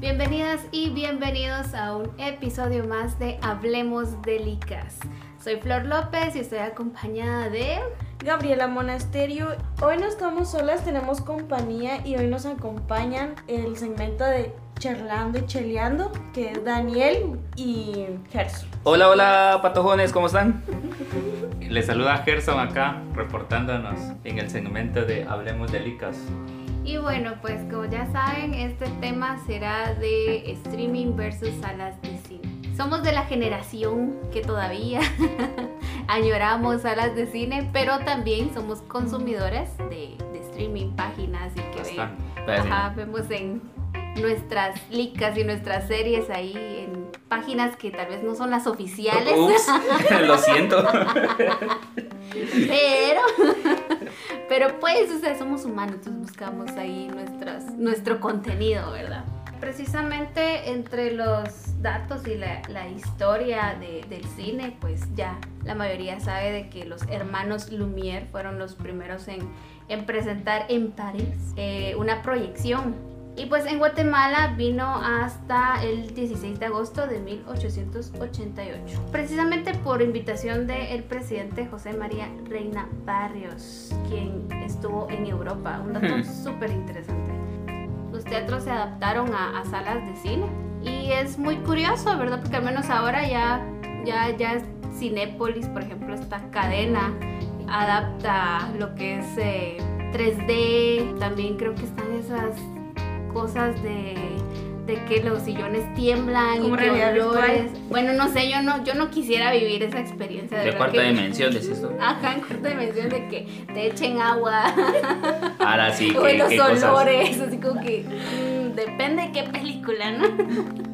Bienvenidas y bienvenidos a un episodio más de Hablemos de Licas. Soy Flor López y estoy acompañada de Gabriela Monasterio. Hoy no estamos solas, tenemos compañía y hoy nos acompañan el segmento de Charlando y Cheleando, que es Daniel y Gerson. Hola, hola, patojones, ¿cómo están? Les saluda Gerson acá, reportándonos en el segmento de Hablemos de Licas. Y bueno, pues como ya saben, este tema será de streaming versus salas de cine. Somos de la generación que todavía añoramos salas de cine, pero también somos consumidores de, de streaming, páginas y que ven, ajá, vemos en nuestras licas y nuestras series ahí en páginas que tal vez no son las oficiales, Ups, lo siento. pero pero pues, o sea, somos humanos, entonces buscamos ahí nuestras, nuestro contenido, ¿verdad? Precisamente entre los datos y la, la historia de- del cine, pues ya la mayoría sabe de que los hermanos Lumière fueron los primeros en, en presentar en París eh, una proyección. Y pues en Guatemala vino hasta el 16 de agosto de 1888. Precisamente por invitación del presidente José María Reina Barrios, quien estuvo en Europa. Un dato súper interesante. Los teatros se adaptaron a, a salas de cine. Y es muy curioso, ¿verdad? Porque al menos ahora ya, ya, ya Cinépolis, por ejemplo, esta cadena adapta lo que es eh, 3D. También creo que están esas cosas de, de que los sillones tiemblan Como y que olores. Bueno, no sé, yo no, yo no quisiera vivir esa experiencia de, De cuarta que- dimensión, decís tú. Ajá, en cuarta dimensión de que te echen agua Ahora sí, o ¿qué, los qué cosas? olores, así como que mm, depende de qué película, ¿no?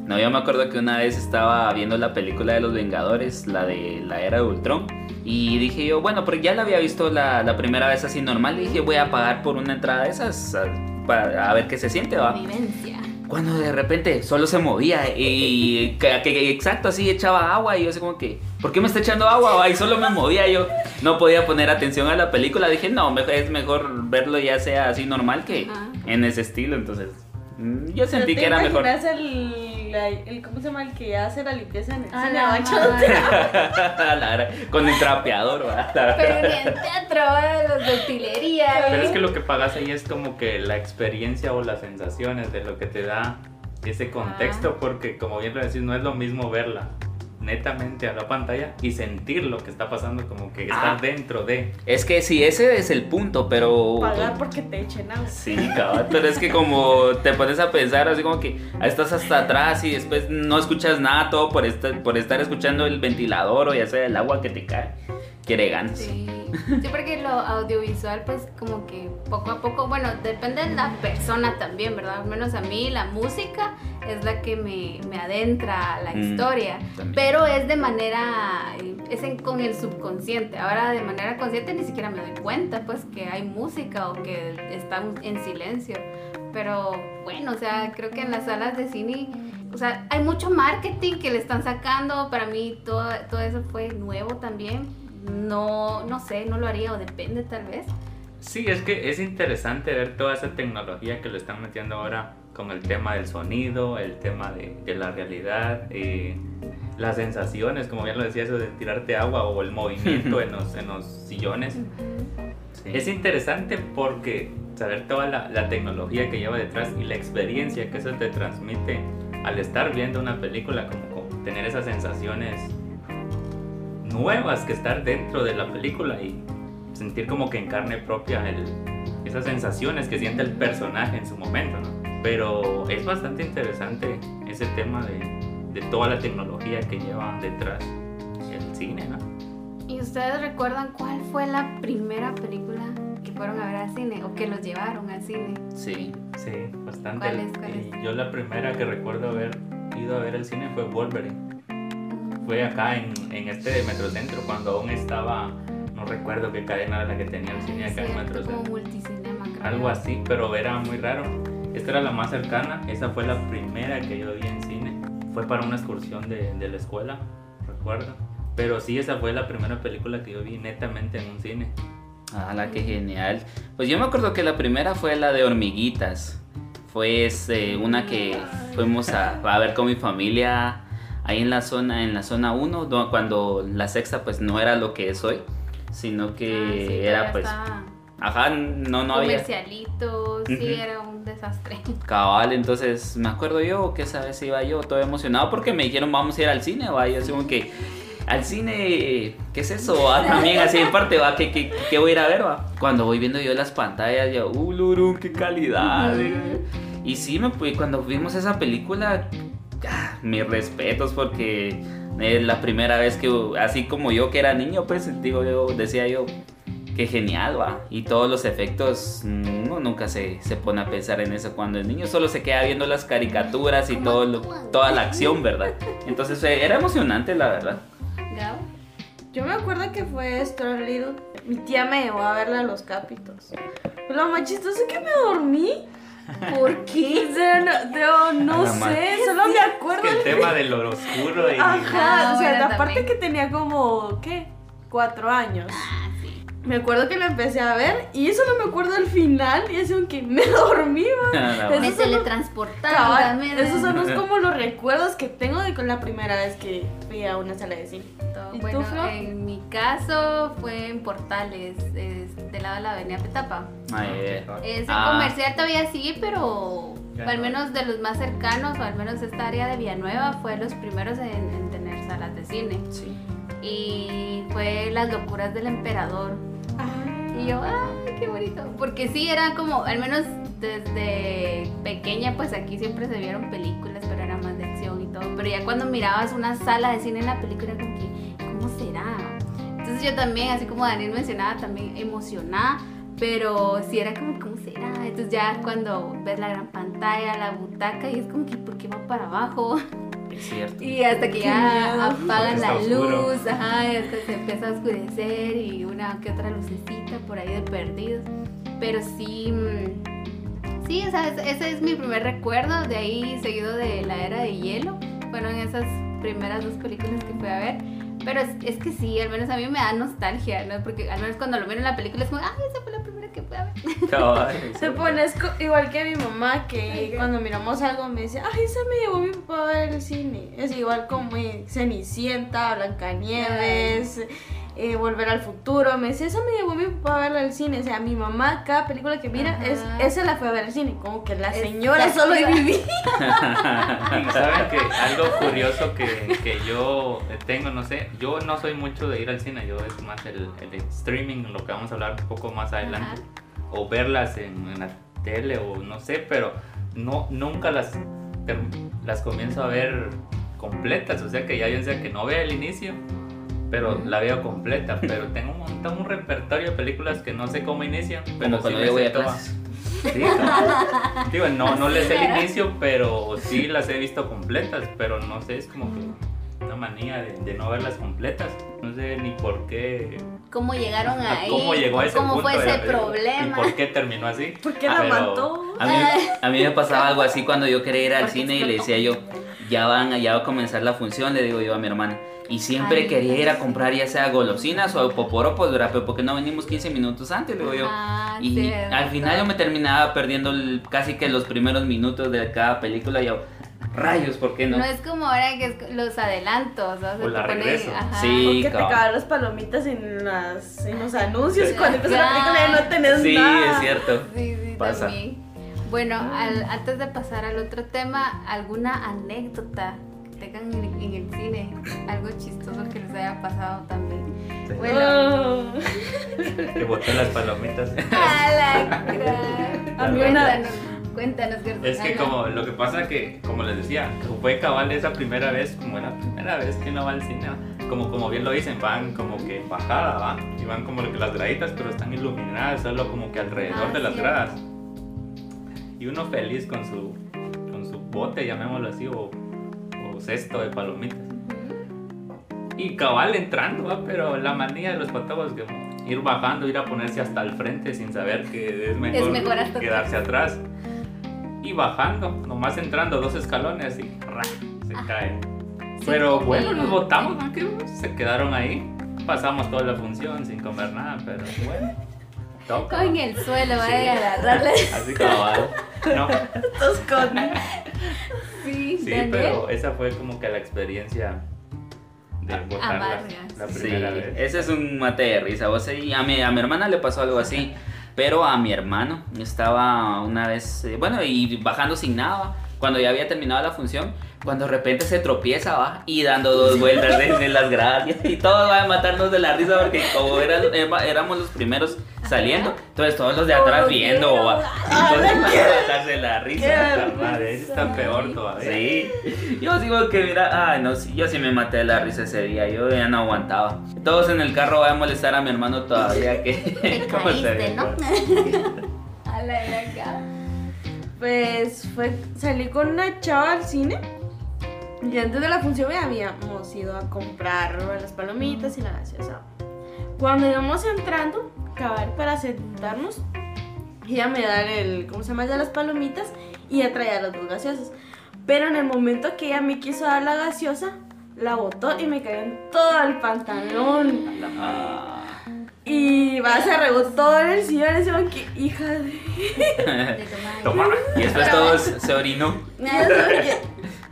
No, yo me acuerdo que una vez estaba viendo la película de los Vengadores, la de la era de Ultron. Y dije yo, bueno, porque ya la había visto la, la primera vez así normal. Y dije, voy a pagar por una entrada de esas para a ver qué se siente, va. Vivencia. Cuando de repente solo se movía y que, que- exacto así echaba agua y yo así como que, ¿por qué me está echando agua? va? Y solo me movía yo, no podía poner atención a la película. Dije, no, es mejor verlo ya sea así normal que Ajá. en ese estilo. Entonces, mm, yo sentí ¿No que era mejor. imaginas El, la- el- ¿Cómo se llama? El que hace la limpieza en el Ah, cine, la verdad, con el trapeador, ¿va? Pero ni en teatro, ¿eh? los de utilería. Pero ¿eh? es que lo que pagas ahí es como que la experiencia o las sensaciones de lo que te da ese contexto, porque como bien lo decís, no es lo mismo verla netamente a la pantalla y sentir lo que está pasando, como que estar Ah. dentro de. Es que sí, ese es el punto, pero... Pagar porque te echen agua. Sí, cabal, pero es que como te pones a pensar así como que estás hasta atrás y después no escuchas nada, todo por estar, por estar escuchando el ventilador o ya sea el agua que te cae. Quiere ganas. Sí. sí, porque lo audiovisual, pues como que poco a poco, bueno, depende de la persona también, ¿verdad? Al menos a mí la música es la que me, me adentra a la Mm, historia, también. pero es de manera, es en- con el subconsciente. Ahora de manera consciente ni siquiera me doy cuenta, pues que hay música o que están en silencio. Pero bueno, o sea, creo que en las salas de cine, o sea, hay mucho marketing que le están sacando. Para mí todo, todo eso fue nuevo también. No, no sé, no lo haría o depende tal vez. Sí, es que es interesante ver toda esa tecnología que lo están metiendo ahora con el tema del sonido, el tema de, de la realidad, eh, las sensaciones, como bien lo decía, eso de tirarte agua o el movimiento en los, en los sillones. Sí. Es interesante porque saber toda la, la tecnología que lleva detrás y la experiencia que eso te transmite al estar viendo una película, como, como tener esas sensaciones nuevas que estar dentro de la película y sentir como que en carne propia el- esas sensaciones que siente el personaje en su momento, ¿no? Pero es bastante interesante ese tema de, de toda la tecnología que lleva detrás el cine, ¿no? ¿Y ustedes recuerdan cuál fue la primera película que fueron a ver al cine o que los llevaron al cine? Sí. Sí, bastante. ¿Cuál es, cuál Y es? yo la primera que recuerdo haber ido a ver el cine fue Wolverine. Fue acá en, en este Metrocentro cuando aún estaba, no recuerdo qué cadena era la que tenía el cine acá en Cierto, como Metrocentro. multicinema, creo. Algo así, pero era muy raro. Esta era la más cercana, esa fue la primera que yo vi en cine. Fue para una excursión de, de la escuela, recuerdo. Pero sí, esa fue la primera película que yo vi netamente en un cine. Ah, la que genial. Pues yo me acuerdo que la primera fue la de hormiguitas. fue este, una que fuimos a, a ver con mi familia ahí en la zona en la zona 1 do- cuando la sexta pues no era lo que es hoy sino que Ah, sí, era pues ajá no no había comercialitos, sí, Ujú. era un desastre. cabal entonces me acuerdo yo que esa vez iba yo todo emocionado porque me dijeron vamos a ir al cine va y yo así como que al cine qué es eso va también así en parte va que, que, que voy a ir a ver va cuando voy viendo yo las pantallas yo uh lurun, qué calidad y sí me fui cuando vimos esa película ah, mis respetos porque es la primera vez que así como yo que era niño pues digo yo decía yo qué genial va y todos los efectos uno nunca se, se pone a pensar en eso cuando el niño solo se queda viendo las caricaturas y todo lo- toda la acción verdad entonces eh, era emocionante la verdad. Yo me acuerdo que fue Stuart Little. Mi tía me llevó a verla a los capitos. Lo más chistoso es que me dormí. ¿Por qué? O sea, no, no, no sé, solo me acuerdo. Que el tema de lo oscuro y... Ajá, o sea, la parte también. que tenía como, ¿qué? Cuatro años. Ah. Me acuerdo que la empecé a ver y solo me acuerdo del final y es como que me dormí. La Esos Me los- Cabal, también. esos son los, como los recuerdos que tengo de con la primera vez que fui a una sala de cine. ¿Y tú, Bueno, Flo? en mi caso fue en Portales, es del lado de la avenida Petapa. Ay, eh. Ese Ah. comercial todavía sigue, pero Ya al no. menos de los más cercanos, o al menos esta área de Villanueva, fue los primeros en, en tener salas de cine. sí. Y fue Las locuras del emperador. Y yo, ¡ay, qué bonito! Porque sí, era como, al menos desde pequeña, pues aquí siempre se vieron películas, pero era más de acción y todo. Pero ya cuando mirabas una sala de cine en la película, como que, ¿cómo será? Entonces yo también, así como Daniel mencionaba, también emocionada, pero sí era como, ¿cómo será? Entonces ya cuando ves la gran pantalla, la butaca, y es como que, ¿por qué va para abajo? Es cierto Y hasta que ya apagan la oscuro. luz, ajá, hasta se empieza a oscurecer y una que otra lucecita por ahí de perdidos. Pero sí, mm, sí, o sea, ese, es mi primer recuerdo, de ahí seguido de la era de hielo. Fueron esas primeras dos películas que fui a ver. Pero es, es que sí, al menos a mí me da nostalgia, ¿no? Porque al menos cuando lo miro en la película es como, ay, esa fue la primera Cabal, Se pone igual que mi mamá, que cuando miramos algo me dice, ay, esa me llevó mi papá a ver el cine. Es igual como Cenicienta, Blancanieves, eh, Volver al Futuro. Me dice, esa me llevó mi papá a verla al cine. O sea, mi mamá, cada película que mira, es, esa la fue a ver al cine. Como que la señora solo viví. Y saben que algo curioso que, que yo tengo, no sé, yo no soy mucho de ir al cine, yo es más el, el streaming, lo que vamos a hablar un poco más adelante, o verlas en, en la tele o no sé, pero no, nunca las, las comienzo a ver completas, o sea que ya bien sea que no vea el inicio, pero la veo completa, pero tengo un montón, un repertorio de películas que no sé cómo inician, pero sí me voy sé a todas. clases Sí, claro. Digo, no, no les sé el inicio, pero sí las he visto completas, pero no sé, es como que una manía de, de no verlas completas. No sé ni por qué, ¿Cómo llegaron a ahí? cómo llegó a ese ¿Cómo punto fue de la ese problema? y por qué terminó así. ¿Por qué la Pero- mató? A mí, a mí me pasaba algo así cuando yo quería ir al cine y le decía yo, ya van, ya va a comenzar la función, le digo yo a mi hermana. Y siempre Ay, quería ir a sí. comprar ya sea golosinas o poporopos, ¿verdad? Pero porque no venimos 15 minutos antes, digo yo. Ah, Y cierto. al final yo me terminaba perdiendo el- casi que los primeros minutos de cada película. Y yo, rayos, ¿por qué no? No es como ahora que es los adelantos, ¿no? O la te ponen- regreso. ajá. Sí. Porque te las palomitas en, las, en los anuncios y Sí. cuando empieza la película ya no tenés Sí, nada. es cierto. Sí, sí, Pasa. también. Bueno, al- antes de pasar al otro tema, ¿alguna anécdota tengan en, en el cine? Algo chistoso que les haya pasado también. Sí. Bueno. Oh. Que boté las palomitas. ¡A la! A mí una- Cuéntanos, Gerson. Es que Ajá. como lo que pasa que, como les decía, fue cabal esa primera vez, como la primera vez que uno va al cine, como, como bien lo dicen, van como que bajada, van, y van como que las graditas, pero están iluminadas solo como que alrededor Ah, de las sí. gradas. Y uno feliz con su, con su bote, llamémoslo así, o, cesto de palomitas. Y cabal entrando, ¿va? pero la manía de los patojos que ir bajando, ir a ponerse hasta el frente sin saber que es mejor, mejor hasta quedarse atrás. Y bajando, nomás entrando dos escalones y ¡ra! se cae. Pero bueno, nos botamos, ¿no? Que se quedaron ahí. Pasamos toda la función sin comer nada, pero bueno. Toca. en el suelo, Sí. vaya a agarrarle. Así cabal. No, Estos con... Sí, sí, Daniel. pero esa fue como que la experiencia de botar la, amarga, la Sí, primera vez. ese es un mate de risa. y a, mi, a mi hermana le pasó algo así, pero a mi hermano estaba una vez, eh, bueno, y bajando sin nada, cuando ya había terminado la función, cuando de repente se tropieza, va, y dando dos vueltas en, en las gradas, y todos van a matarnos de la risa porque como eran, éramos los primeros saliendo, entonces todos los de atrás viendo, ah, entonces van a matarse de la risa. Madre, está peor todavía. Sí, yo digo que mira, ay no, sí, yo sí me maté de la risa ese día, yo ya no aguantaba. Todos en el carro van a molestar a mi hermano todavía que ¿cómo se? ¿no? A la acá. Pues fue, salí con una chava al cine. Y antes de la función ya habíamos ido a comprar las palomitas y la gaseosa. Cuando íbamos entrando, cabal para sentarnos, ella me da el, ¿cómo se llama? Ya las palomitas y ella traía las dos gaseosas. Pero en el momento que ella me quiso dar la gaseosa, la botó y me cayó en todo el pantalón. Ah, Y va, se regó todo en el sillón. Y decían que, hija de. Toma. y después todos se orinó.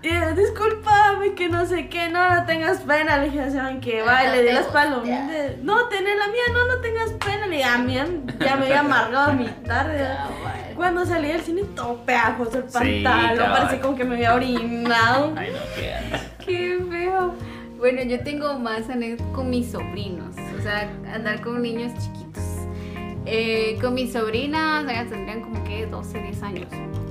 Yo, discúlpame, que no sé qué, no, no tengas pena. Le dije, ¿saben qué? Va, y No le di las palomitas. No, tenés la mía, no, no tengas pena. Le dije, a mí ya me había amargado mi tarde. Cabal. Cuando salí del cine, todo pegajoso el Sí, pantalón, cabal. parecía como que me había orinado. Ay no, qué. Qué feo. Bueno, yo tengo más anécdotas con mis sobrinos, o sea, andar con niños chiquitos. Eh, con mis sobrinas, ellas tendrían como que 12, 10 años.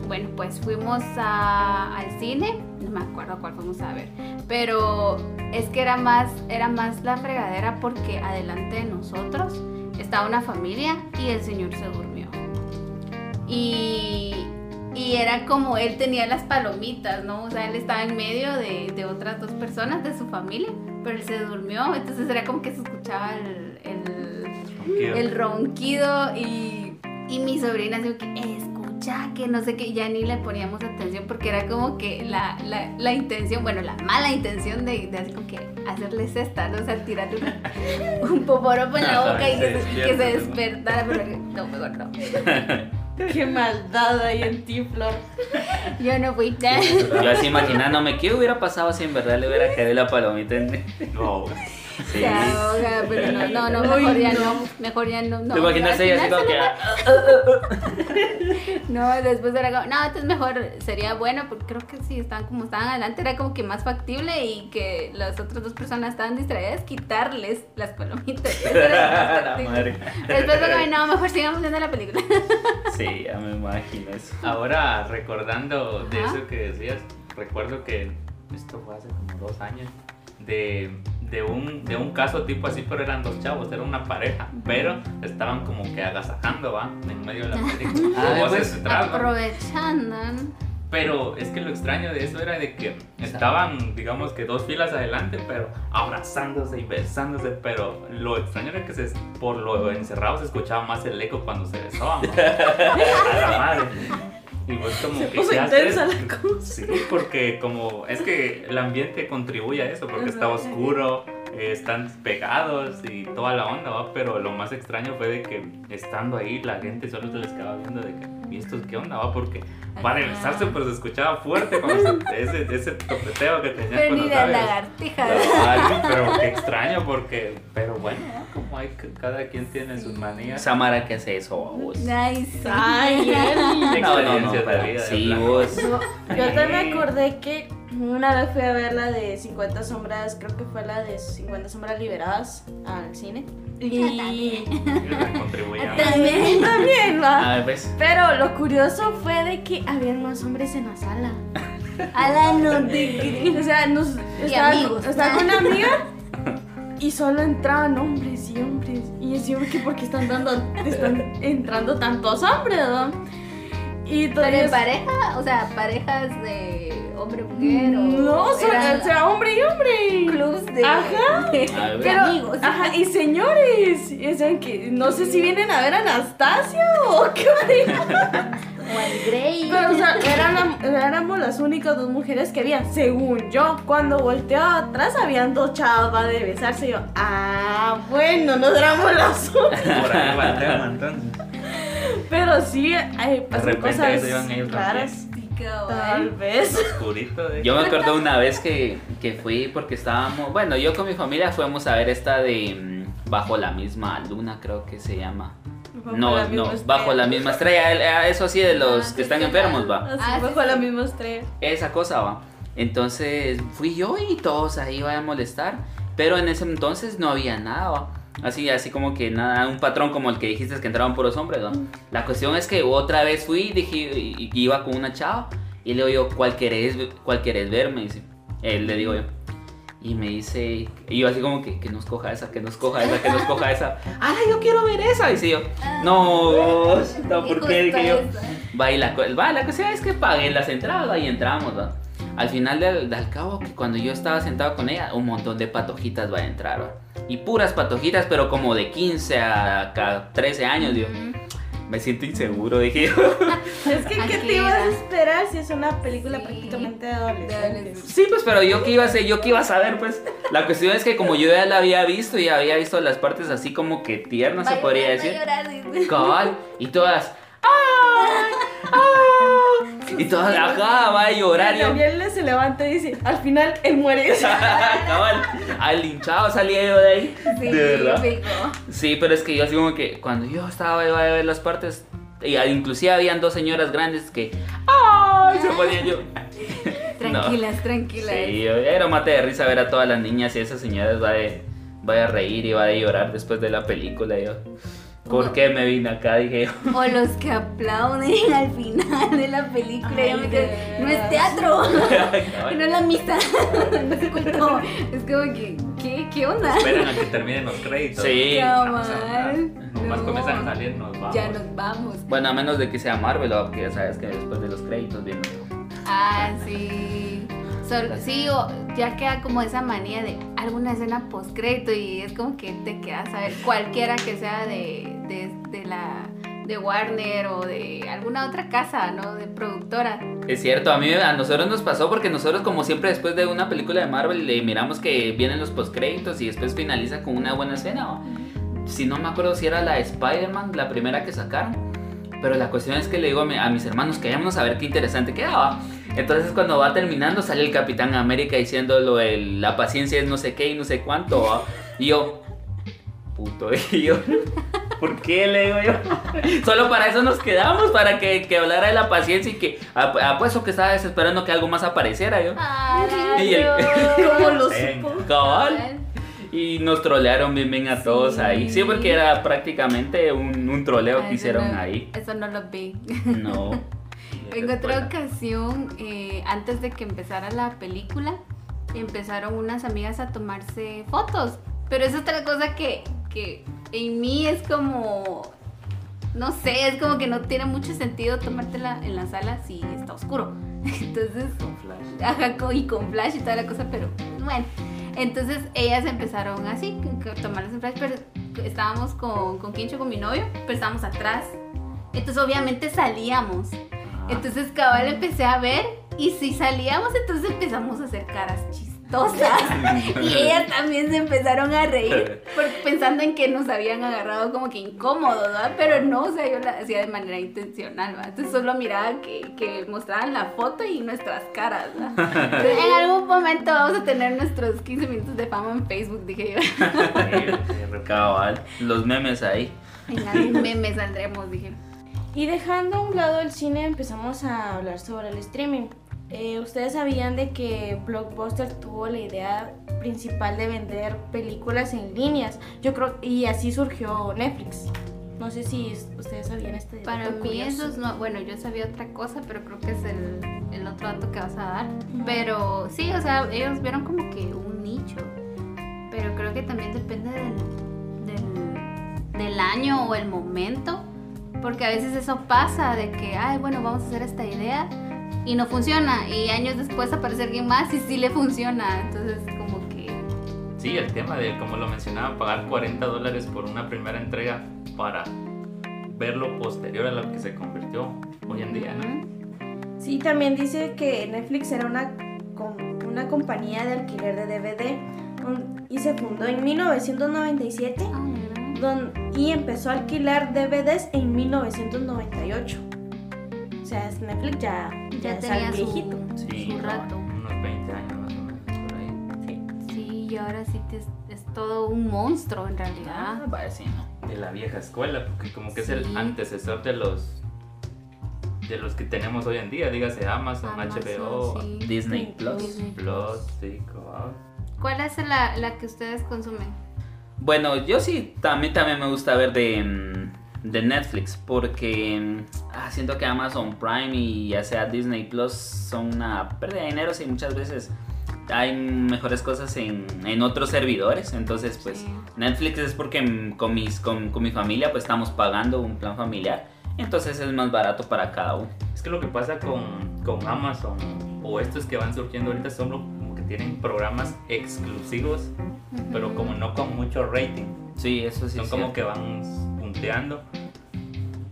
Bueno, pues fuimos a- al cine, no me acuerdo cuál fuimos a ver, pero es que era más, era más la fregadera porque adelante de nosotros estaba una familia y el señor se durmió. Y, y era como él tenía las palomitas, ¿no? O sea, él estaba en medio de, de otras dos personas de su familia, pero él se durmió, entonces era como que se escuchaba el, el, el ronquido y, y mi sobrina así que escucha que no sé qué, ya ni le poníamos atención porque era como que la, la, la intención, bueno, la mala intención de, de así como que hacerles esta, ¿no? O sea, tirarle un, un poporopo en la boca y que, se- que se despierta, despertara, pero no, mejor no. Qué maldad hay en ti, Flor. Yo no fui. Yo así imaginándome, ¿qué hubiera pasado si en verdad le hubiera caído la palomita en... No, Sí. Se ahoga, pero no, no, no, mejor ya no, mejor ya no. no ¿Te imaginas ella así como que... No, después era como, no, entonces mejor sería bueno, porque creo que si estaban como estaban adelante era como que más factible y que las otras dos personas estaban distraídas, quitarles las palomitas. Eso era más factible. Después fue como, no, mejor sigamos viendo la película. Sí, ya me imagino eso. Ahora, recordando de Ajá. eso que decías, recuerdo que esto fue hace como dos años, de, de, un, de un caso tipo así, pero eran dos chavos, era una pareja, pero estaban como que agasajando, ¿va? En medio de la película. Ah, pues. Aprovechando. Pero es que lo extraño de eso era de que estaban, digamos que dos filas adelante, pero abrazándose y besándose, pero lo extraño era que se, por lo encerrado se escuchaba más el eco cuando se besaban. A la madre. Y pues como Se que puso ¿qué intensa haces? la cosa. Sí, porque como es que el ambiente contribuye a eso, porque está Ajá. oscuro, eh, están pegados y toda la onda, ¿va? Pero lo más extraño fue de que estando ahí la gente solo se les quedaba viendo de que, ¿y estos qué onda, va? Porque para Ajá. besarse pues se escuchaba fuerte cuando se- ese, ese topeteo que tenía Pero con los labios. lagartija. Pero, ay, pero qué extraño porque, pero bueno, ¿no? como hay cada quien tiene sus manías. Samara, ¿qué hace eso, vos? Ay, sí. Ay, Eli. No, no, no, de vida, sí, vos. No, yo también me acordé que una vez fui a ver la de 50 sombras, creo que fue la de 50 sombras liberadas al cine. Y Contribuían. también, también, va. A ver, pues. Pero lo curioso fue de que habían más hombres en la sala. A la no te. O sea, nos estaba, amigos. estaba con una amiga y solo entraban hombres y hombres. Y yo ¿qué? ¿por qué están, dando, están entrando tantos hombres, no? Y Pero en pareja, o sea, parejas de o. No, o sea, o hombre y hombre. clubs de, Ajá. de- Pero, amigos. ajá, y señores, saben que no sé si vienen a ver a Anastasia o qué O al Grey. Pero, o sea, eran, éramos las únicas dos mujeres que había, según yo. Cuando volteó atrás, habían dos chavas va, de besarse. Y yo, ah, bueno, no éramos las únicas. Por ahí va el tema entonces. Pero sí, ay, De pasan repente cosas se iban ellos raras. También. Tal vez. Oscurito de... Yo me acuerdo una vez que, que fui porque estábamos, bueno, yo con mi familia fuimos a ver esta de mm, Bajo la misma luna, creo que se llama. Bajo no, la misma no, estrella. Bajo la misma estrella, el- eh, eso así de los Ah, que están sí, enfermos, va. Ah, sí, bajo sí. la misma estrella. Esa cosa va. Entonces fui yo y todos ahí iban a molestar. Pero en ese entonces no había nada, va. Así, así como que nada, un patrón como el que dijiste que entraban puros hombres, ¿va? La cuestión es que otra vez fui, dije, iba con una chava. Y le digo yo, ¿cuál querés, cuál querés ver? Me dice. Él le digo yo. Y me dice, y yo así como que, que nos coja esa, que nos coja esa, que nos coja esa. ¡Ah, yo quiero ver esa! Dice yo, no, no, ¿por qué? Dije yo. Va, y la, va, la cosa es que pagué las entradas y entramos, va. Al final del, del cabo, que cuando yo estaba sentado con ella, un montón de patojitas va a entrar, va. Y puras patojitas, pero como de 15 a, ca- 13 años, yo. Me siento inseguro, dije yo. Es que, ¿qué te ibas a esperar si es una película Sí. prácticamente de adolescentes? Sí, pues, pero yo qué iba a hacer, yo qué iba a saber, pues. La cuestión es que como yo ya la había visto y había visto las partes así como que tiernas, se podría decir. Cabal, y todas. ¡Ay! ¡Ay! Y todas, ajá, va a llorar. Yo, Daniel se levanta y dice, al final él muere. Cabal, al linchado salía yo de ahí. Sí, de verdad. Sí, pero es que yo así como que cuando yo estaba iba a ver las partes, y inclusive habían dos señoras grandes que. ¡Ay! Se ponían yo. Tranquilas, tranquilas. Sí, yo- era mate de risa ver a todas las niñas y esas señoras va de, va a reír y va a llorar después de la película. Yo, ¿por qué me vine acá? Dije yo. O los que aplauden al final de la película. Ay, me quedé, no es teatro. No es la misa. no es culto. Es como que, ¿qué, qué onda? Esperan a que terminen los créditos. Sí. Nomás No. comienzan a salir, nos vamos. Ya nos vamos. Bueno, a menos de que sea Marvel, o que ya sabes que después de los créditos viene. Ah, sí. Sol- sí, o ya queda como esa manía de alguna escena post crédito y es como que te quedas a ver cualquiera que sea de, de, de la de Warner o de alguna otra casa, ¿no? De productora. Es cierto, a mí a nosotros nos pasó porque nosotros como siempre después de una película de Marvel le miramos que vienen los postcréditos y después finaliza con una buena escena. Si no me acuerdo si era la de Spider-Man, la primera que sacaron. Pero la cuestión es que le digo a, mi- a mis hermanos que vayamos a ver qué interesante quedaba. Entonces cuando va terminando sale el Capitán América diciéndolo el, la paciencia es no sé qué y no sé cuánto. ¿va? Y yo, puto, y yo, ¿por qué le digo yo? Solo para eso nos quedamos, para que, que hablara de la paciencia y que ap- apuesto que estaba desesperando que algo más apareciera yo. Y el- ¿Cómo lo supo? Cabal. Y nos trolearon bien bien a todos Sí. ahí. Sí, porque era prácticamente un, un troleo Ah, que hicieron no- ahí. Eso no lo vi. No. En otra ocasión, eh, antes de que empezara la película, empezaron unas amigas a tomarse fotos. Pero es otra cosa que, que en mí es como, no sé, es como que no tiene mucho sentido tomártela en la sala si está oscuro. Entonces, Con flash. ajá, y con flash y toda la cosa, pero bueno. Entonces ellas empezaron así, que tomarlas en flash, pero estábamos con, con Quincho, con mi novio, pero estábamos atrás. Entonces obviamente salíamos. Entonces cabal empecé a ver y si salíamos entonces empezamos a hacer caras chistosas y ellas también se empezaron a reír por- pensando en que nos habían agarrado como que incómodos, ¿verdad? Pero no, o sea, yo la hacía de manera intencional, ¿verdad? Entonces solo miraba que, que mostraran la foto y nuestras caras, ¿verdad? Entonces, en algún momento vamos a tener nuestros 15 minutos de fama en Facebook, dije yo. Cabal. Los memes ahí. En algún meme saldremos, dije. Y dejando a un lado el cine, empezamos a hablar sobre el streaming. Eh, Ustedes sabían de que Blockbuster tuvo la idea principal de vender películas en líneas. Yo creo y así surgió Netflix. No sé si es- ustedes sabían este Para dato mí curioso. eso es no, bueno, yo sabía otra cosa, pero creo que es el, el otro dato que vas a dar. Pero sí, o sea, ellos vieron como que un nicho. Pero creo que también depende del, del, del año o el momento. Porque a veces eso pasa de que, ay, bueno, vamos a hacer esta idea y no funciona. Y años después aparece alguien más y sí le funciona. Entonces, como que... Sí, el tema de, como lo mencionaba, pagar 40 dólares por una primera entrega para ver lo posterior a lo que se convirtió hoy en día, ¿no? Sí, también dice que Netflix era una, una compañía de alquiler de DVD y se fundó en 1997 Ah, mira. Don- y empezó a alquilar DVDs en 1998. O sea, es Netflix ya, ya, Ya es tenía su, viejito. Sí, su rato. Unos 20 años más o menos por ahí. Sí, y ahora sí te- es, es todo un monstruo en realidad. Ah, vaya, sí, ¿no? De la vieja escuela, porque como que es Sí. el antecesor de los de los que tenemos hoy en día, dígase Amazon, Amazon, HBO, sí. Disney Plus. Disney Plus, sí, wow. ¿Cuál es la, la que ustedes consumen? Bueno, yo sí, también, también me gusta ver de, mm, de Netflix porque mm, ah, siento que Amazon Prime y ya sea Disney Plus son una pérdida de dinero y muchas veces hay mejores cosas en, en otros servidores. Entonces, pues Sí. Netflix es porque mm, con, mis, con, con mi familia pues estamos pagando un plan familiar. Entonces es más barato para cada uno. Es que lo que pasa con, con Amazon o estos que van surgiendo ahorita son tienen programas exclusivos, pero como no con mucho rating. Sí, eso sí. son es como cierto. que van punteando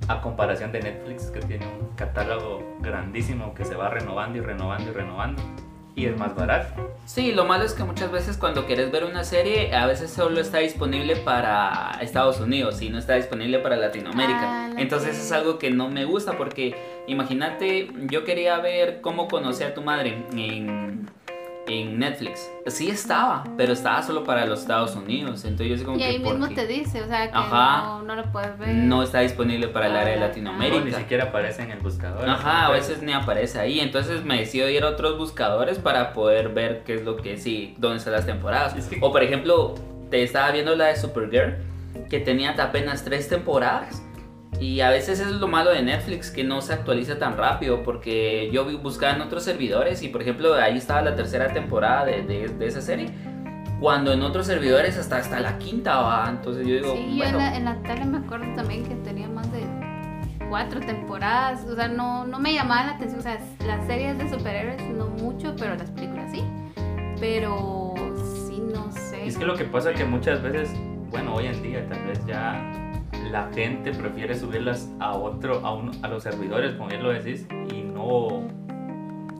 a comparación de Netflix que tiene un catálogo grandísimo que se va renovando y renovando y renovando y es más barato. Sí, lo malo es que muchas veces cuando quieres ver una serie, a veces solo está disponible para Estados Unidos y no está disponible para Latinoamérica. Ah, la Entonces que- es algo que no me gusta porque imagínate, yo quería ver cómo conocí a tu madre en, en Netflix. Sí estaba, pero estaba solo para los Estados Unidos. Entonces yo sé como Y que ahí ¿por mismo qué te dice, o sea, que Ajá. no, no lo puedes ver. no está disponible para el área de Ah, Latinoamérica. ni siquiera aparece en el buscador. Ajá, a veces ni aparece ahí, entonces me decido ir a otros buscadores para poder ver qué es lo que sí, dónde están las temporadas. Es que- O por ejemplo, te estaba viendo la de Supergirl, que tenía apenas tres temporadas. Y a veces es lo malo de Netflix, que no se actualiza tan rápido, porque yo buscaba en otros servidores y por ejemplo ahí estaba la tercera temporada de, de- de esa serie, cuando en otros servidores hasta, hasta la quinta va. Entonces yo digo, Sí, yo bueno, en la, en la tele me acuerdo también que tenía más de cuatro temporadas, o sea, no, no me llamaba la atención, o sea, las series de superhéroes no mucho, pero las películas sí, pero sí, no sé. Es que lo que pasa es que muchas veces, bueno, hoy en día tal vez ya la gente prefiere subirlas a otro, a, un- a los servidores, como bien lo decís, y no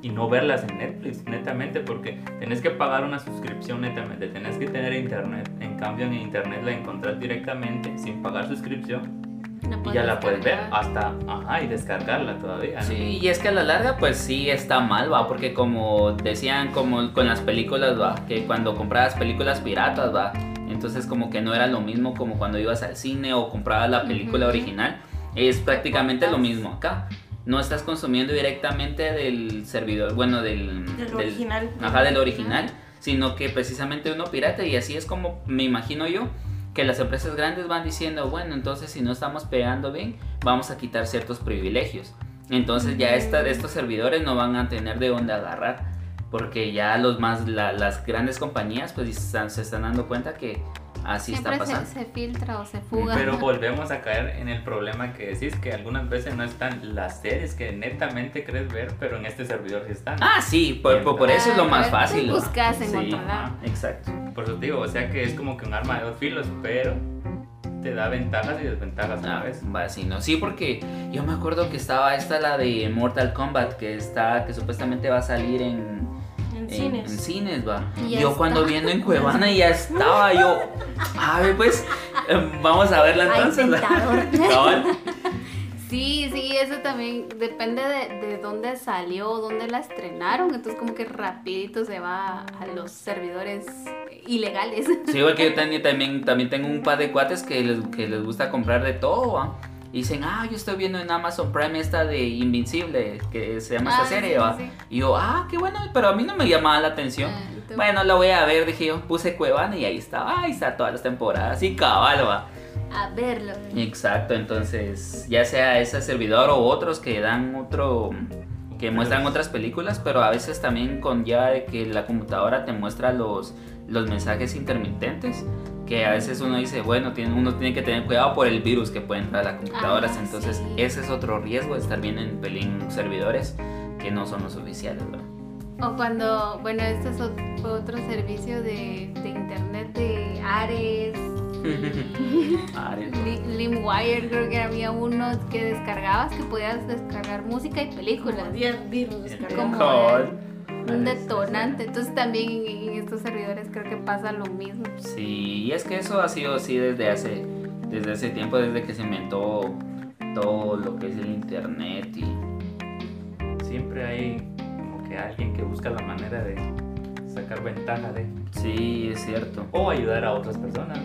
y no verlas en Netflix, netamente, porque tenés que pagar una suscripción netamente, tenés que tener internet. En cambio, en internet la encontrás directamente sin pagar suscripción y ya la puedes ver hasta, ajá, y descargarla todavía. ¿no? Sí, y es que a la larga pues sí está mal, va, porque como decían como con las películas, va, que cuando comprabas películas piratas, va, entonces como que no era lo mismo como cuando ibas al cine o comprabas la película original, es prácticamente lo mismo acá. No estás consumiendo directamente del servidor, bueno, del, Del original. Ajá, del original, sino que precisamente uno pirata y así es como me imagino yo que las empresas grandes van diciendo, bueno, entonces si no estamos pegando bien, vamos a quitar ciertos privilegios. Entonces ya esta- estos servidores no van a tener de dónde agarrar, porque ya los más, la- las grandes compañías pues están- se están dando cuenta que así Siempre está se, pasando. se filtra o se fuga. Pero volvemos a caer en el problema que decís, que algunas veces no están las series que netamente crees ver, pero en este servidor sí están. Ah, sí, por, por- por eso es lo Ah, más tú fácil. ¿no? buscas en Sí, otro lado. ajá, Exacto. Por eso te digo, o sea que es como que un arma de dos filos, pero te da ventajas y desventajas a la Ah, vez. va, sí, no. Sí, porque yo me acuerdo que estaba esta la de Mortal Kombat que está que supuestamente va a salir en, En en- cines. en cines, va. Yo está. cuando viendo en Cuevana ya estaba yo. A ver, pues eh, vamos a verla entonces. Sí, sí, eso también depende de, de dónde salió, dónde la estrenaron. Entonces como que rapidito se va a los servidores ilegales. Sí, porque yo tenía- también, también tengo un par de cuates que les, que les gusta comprar de todo, va. Y dicen, ah, yo estoy viendo en Amazon Prime esta de Invincible, que se llama esta Ah, serie, sí. Y yo, ah, qué bueno, pero a mí no me llamaba la atención. Ah, Bueno, la voy a ver, dije yo, puse Cuevana y ahí está, ahí está todas las temporadas y cabal, va. A verlo. Exacto, entonces, ya sea ese servidor o otros que dan otro, que muestran otras películas, pero a veces también con ya de que la computadora te muestra los, los mensajes intermitentes, que a veces uno dice, bueno, tiene, uno tiene que tener cuidado por el virus que puede entrar a las computadoras, Ah, entonces sí. ese es otro riesgo de estar viendo en, pelín servidores que no son los oficiales, ¿verdad? O cuando, bueno, este es otro servicio de, de internet de Ares, Ares. Li- LimeWire, creo que había uno que descargabas que podías descargar música y películas. Como 10 virus descargados. Un detonante. Entonces también en, en estos servidores creo que pasa lo mismo. Sí, y es que eso ha sido así desde hace desde ese tiempo, desde que se inventó todo lo que es el internet y Siempre hay como que alguien que busca la manera de sacar ventaja de sí, es cierto. o ayudar a otras personas.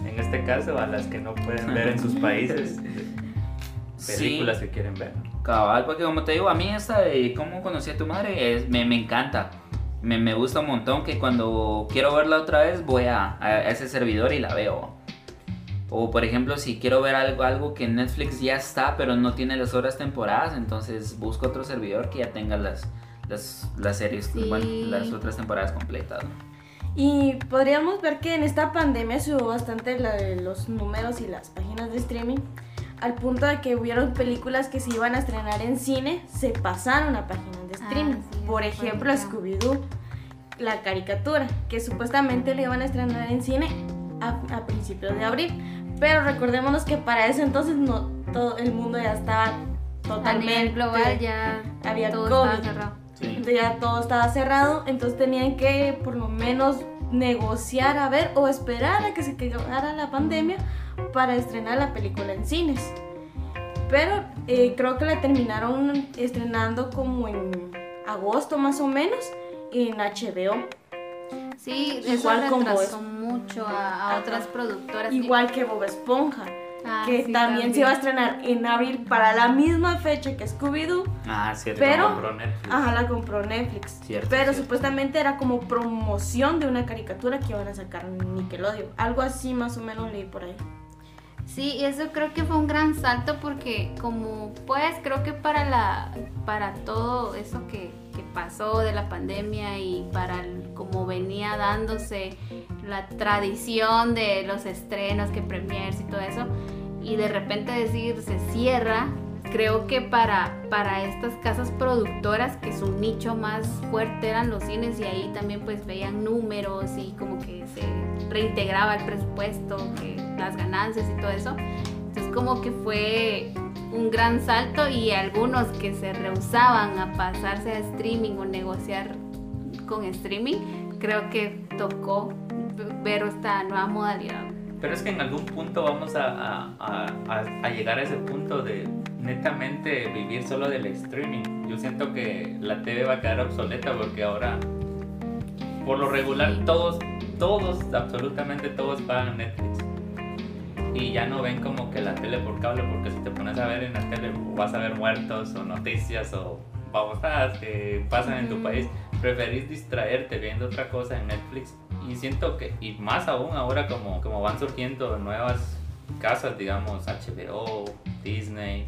En este caso, a las que no pueden ver en sus países películas que quieren ver. Cabal, porque como te digo, a mí esta de cómo conocí a tu madre es- me, me encanta. Me, me gusta un montón que cuando quiero verla otra vez voy a, a ese servidor y la veo. O por ejemplo, si quiero ver algo, algo que en Netflix ya está, pero no tiene las horas temporadas, entonces busco otro servidor que ya tenga las, las, las series, Sí. bueno, las otras temporadas completas. ¿no? Y podríamos ver que en esta pandemia subió bastante la de los números y las páginas de streaming, al punto de que hubieron películas que se iban a estrenar en cine, se pasaron a páginas de Ah, streaming. sí, Por ejemplo. Scooby-Doo, la caricatura, que supuestamente le iban a estrenar en cine a, a principios de abril. Pero recordémonos que para ese entonces no todo el mundo ya estaba A totalmente nivel global ya había todo COVID. estaba cerrado. Sí. entonces ya todo estaba cerrado, entonces tenían que por lo menos negociar a ver o esperar a que se quedara la pandemia para estrenar la película en cines. Pero eh, creo que la terminaron estrenando como en agosto más o menos en HBO. Sí, eso Igual como retrasó es- mucho a, otras productoras. Igual que Bob Esponja, Ah, que sí, también, se iba a estrenar en abril para la misma fecha que Scooby-Doo. Ah, cierto. Pero- Compró Netflix. Ajá, la compró Netflix. Cierto, Pero cierto. supuestamente era como promoción de una caricatura que iban a sacar Nickelodeon. Algo así más o menos leí por ahí. Sí, eso creo que fue un gran salto porque como pues creo que para la para todo eso que, que pasó de la pandemia y para el- como venía dándose la tradición de los estrenos, que premiers y todo eso, y de repente decir se cierra, creo que para, para estas casas productoras que su nicho más fuerte eran los cines y ahí también pues veían números y como que se reintegraba el presupuesto, que las ganancias y todo eso. Entonces como que fue un gran salto y algunos que se rehusaban a pasarse a streaming o negociar con streaming, creo que tocó ver esta nueva modalidad. Pero es que en algún punto vamos a, a- a- a- llegar a ese punto de netamente vivir solo del streaming. Yo siento que la TV va a quedar obsoleta porque ahora, por lo regular, todos, todos, absolutamente todos pagan Netflix. Y ya no ven como que la tele por cable, porque si te pones a ver en la tele vas a ver muertos o noticias o babosadas que pasan en tu país. Preferís distraerte viendo otra cosa en Netflix. Y siento que, y más aún ahora como, como van surgiendo nuevas casas, digamos, HBO, Disney,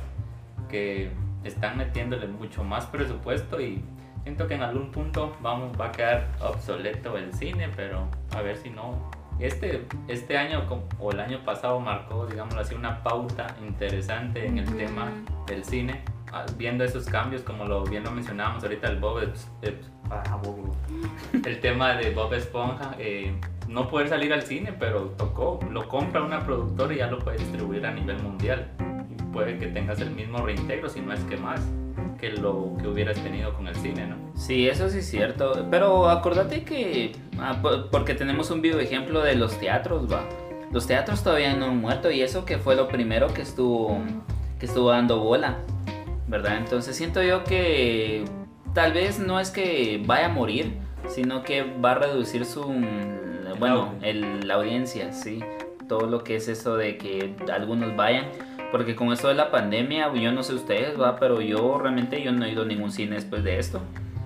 que están metiéndole mucho más presupuesto y siento que en algún punto vamos, va a quedar obsoleto el cine, pero a ver si no. Este, este año o el año pasado marcó, digámoslo así, una pauta interesante en el Ujú. tema del cine, viendo esos cambios, como lo bien lo mencionábamos ahorita, el Bob, Esp- ah, el tema de Bob Esponja, eh, no poder salir al cine, pero tocó, lo compra una productora y ya lo puede distribuir a nivel mundial. Y puede que tengas el mismo reintegro, si no es que más, que lo que hubieras tenido con el cine, ¿no? Sí, eso sí es cierto. Pero acordate que. ah, po- porque tenemos un vivo ejemplo de los teatros, va. Los teatros todavía no han muerto y eso que fue lo primero que estuvo. que estuvo dando bola. ¿Verdad? Entonces siento yo que. Tal vez no es que vaya a morir, sino que va a reducir su. Bueno, el, la audiencia, sí. Todo lo que es eso de que algunos vayan. Porque con esto de la pandemia, yo no sé ustedes, va, pero yo realmente yo no he ido a ningún cine después de esto.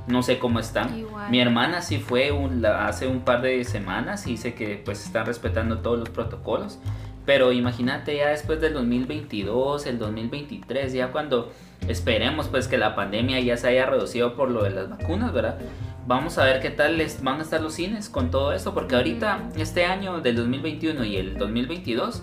No sé cómo están. Igual. Mi hermana sí fue un- la- hace un par de semanas y sé que pues están respetando todos los protocolos. Pero imagínate ya después del 2022, el 2023, ya cuando esperemos pues que la pandemia ya se haya reducido por lo de las vacunas, ¿verdad? Vamos a ver qué tal les van a estar los cines con todo esto, porque ahorita este año del 2021 y el 2022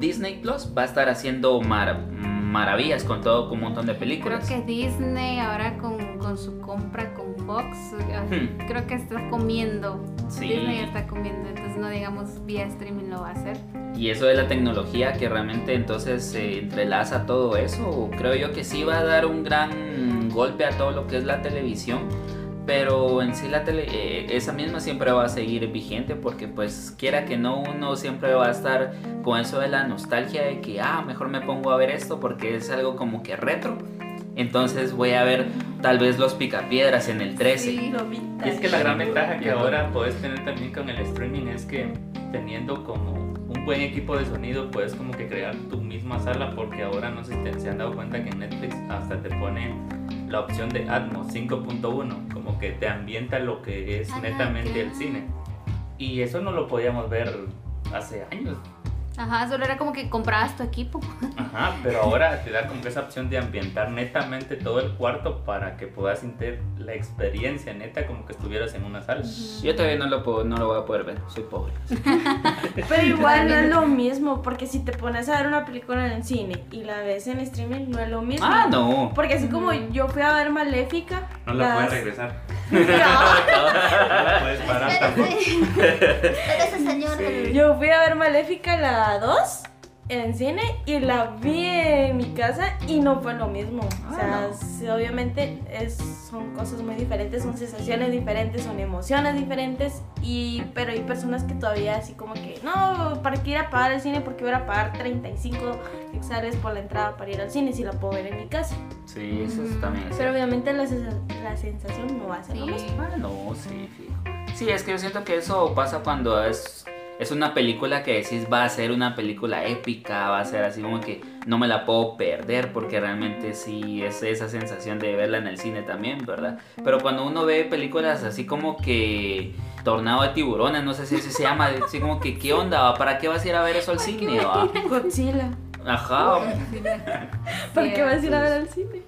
Disney Plus va a estar haciendo mara- maravillas con todo, con un montón de Creo películas. que Disney ahora con, con su compra con Fox, eh, Hmm. creo que está comiendo. Sí. Disney está comiendo, entonces no digamos vía streaming lo va a hacer. Y eso de la tecnología que realmente entonces se entrelaza todo eso, creo yo que sí va a dar un gran golpe a todo lo que es la televisión. pero en sí la tele, eh, esa misma siempre va a seguir vigente porque pues quiera que no, uno siempre va a estar con eso de la nostalgia de que, ah, mejor me pongo a ver esto porque es algo como que retro. Entonces voy a ver tal vez los picapiedras en el 13. Sí, lo vi. Y es que la gran ventaja que ahora puedes tener también con el streaming es que teniendo como un buen equipo de sonido puedes como que crear tu misma sala porque ahora no sé si te- se han dado cuenta que en Netflix hasta te pone la opción de Atmos 5.1 como que te ambienta lo que es Ah, netamente el cine y eso no lo podíamos ver hace años Ajá, solo era como que comprabas tu equipo. Ajá, pero ahora te da como que esa opción de ambientar netamente todo el cuarto para que puedas sentir la experiencia neta como que estuvieras en una sala. Yo todavía no lo, puedo, no lo voy a poder ver, soy pobre. Pero igual no es lo mismo, porque si te pones a ver una película en el cine y la ves en streaming, no es lo mismo. Ah, no. Porque así como yo fui a ver Maléfica. No la puedes las- regresar. No. No la puedes parar tampoco. Señor. Yo fui a ver Maléfica la 2 en el cine y la vi en mi casa y no fue lo mismo. o sea, Ah, no. sí, obviamente es, son cosas muy diferentes, son sensaciones diferentes, son emociones diferentes, y, pero hay personas que todavía así como que, no, ¿para qué ir a pagar el cine? Porque voy a pagar 35 hectáreas por la entrada para ir al cine si la puedo ver en mi casa. Sí, eso es también es Pero cierto. obviamente la, la sensación no va a ser lo Sí. mismo. Ah, no, sí, fijo. Sí, es que yo siento que eso pasa cuando es, es una película que decís va a ser una película épica, va a ser así como que no me la puedo perder porque realmente sí es esa sensación de verla en el cine también, ¿verdad? Pero cuando uno ve películas así como que Tornado de tiburones, no sé si así se llama, así como que ¿qué onda? va? ¿Para qué vas a ir a ver eso al cine? Godzilla. Ajá. ¿Para qué vas a ir a ver al cine?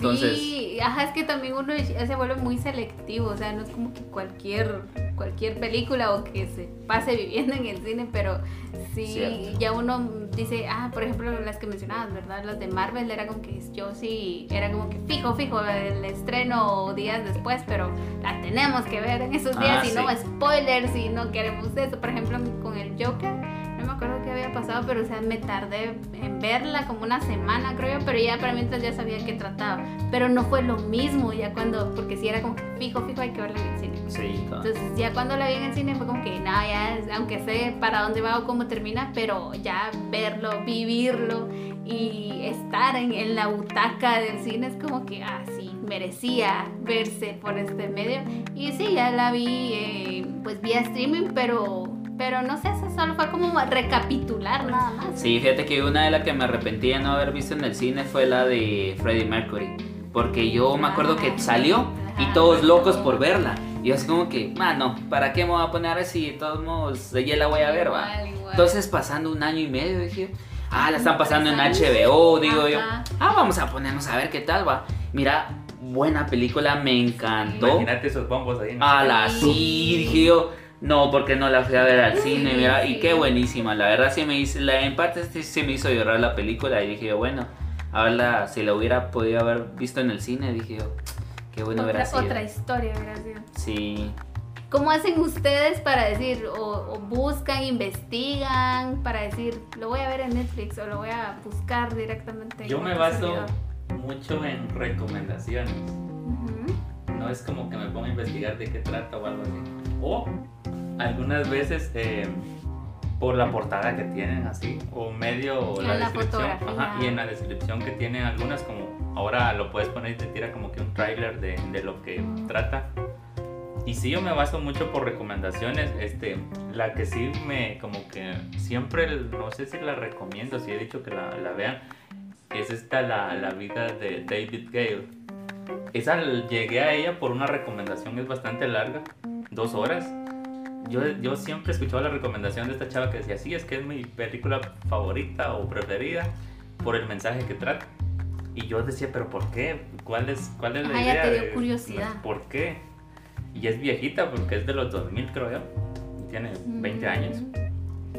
Entonces- Sí, ajá, es que también uno se vuelve muy selectivo, o sea, no es como que cualquier cualquier película o que se pase viviendo en el cine, pero sí, Cierto. ya uno dice, ah, por ejemplo, las que mencionabas, ¿verdad? Las de Marvel era como que yo sí, era como que fijo, fijo, el estreno días después, pero la tenemos que ver en esos días Ah, y no spoilers y no queremos eso, por ejemplo, con el Joker. No me acuerdo qué había pasado, pero o sea, me tardé en verla como una semana, creo yo, pero ya para mientras ya sabía qué trataba. Pero no fue lo mismo ya cuando, porque sí era como que fijo, fijo, hay que verla en el cine. Sí, con- Entonces ya cuando la vi en el cine fue como que nada, ya, aunque sé para dónde va o cómo termina, pero ya verlo, vivirlo y estar en, en la butaca del cine es como que, ah, sí, merecía verse por este medio. Y sí, ya la vi eh, pues vía streaming, pero, pero no sé, eso solo fue como recapitular nada más. Sí, fíjate que una de las que me arrepentí de no haber visto en el cine fue la de Freddie Mercury. Porque yo me acuerdo que salió y todos locos por verla. Y así como que, mano, ¿para qué me voy a poner así? De todos modos, ya la voy a ver, va. Entonces pasando un año y medio dije, ah, la están pasando en HBO, digo yo. Ah, vamos a ponernos a ver qué tal va. Mira, buena película, me encantó. Imagínate esos bombos ahí. en el A la sí, dije yo, no, porque no la fui a ver al cine, mira, y qué buenísima, la verdad sí me hizo, la, en parte sí, sí me hizo llorar la película y dije yo, bueno, a verla, si la hubiera podido haber visto en el cine, dije yo, qué bueno hubiera otra, sido. otra historia hubiera sido. Sí, ¿Cómo hacen ustedes para decir, o, o buscan, investigan, para decir, lo voy a ver en Netflix o lo voy a buscar directamente? en Yo me baso servidor? mucho en recomendaciones. No es como que me ponga a investigar de qué trata o algo así. O algunas veces eh, por la portada que tienen así, o medio o la la descripción. Ajá, y en la descripción que tienen algunas como ahora lo puedes poner y te tira como que un tráiler de, de lo que trata. Y sí, yo me baso mucho por recomendaciones. Este, la que sí me, como que siempre, no sé si la recomiendo, si he dicho que la, la vean, es esta, la, la vida de David Gale. Esa llegué a ella por una recomendación, es bastante larga, dos horas. Yo, yo siempre escuchaba la recomendación de esta chava que decía, sí, es que es mi película favorita o preferida por el mensaje que trata. Y yo decía, pero ¿por qué? ¿Cuál es, cuál es la Ajá, ya idea? te dio de- curiosidad. ¿Por qué? Y es viejita porque es de los 2000 creo yo. Tiene 20 Mm. años.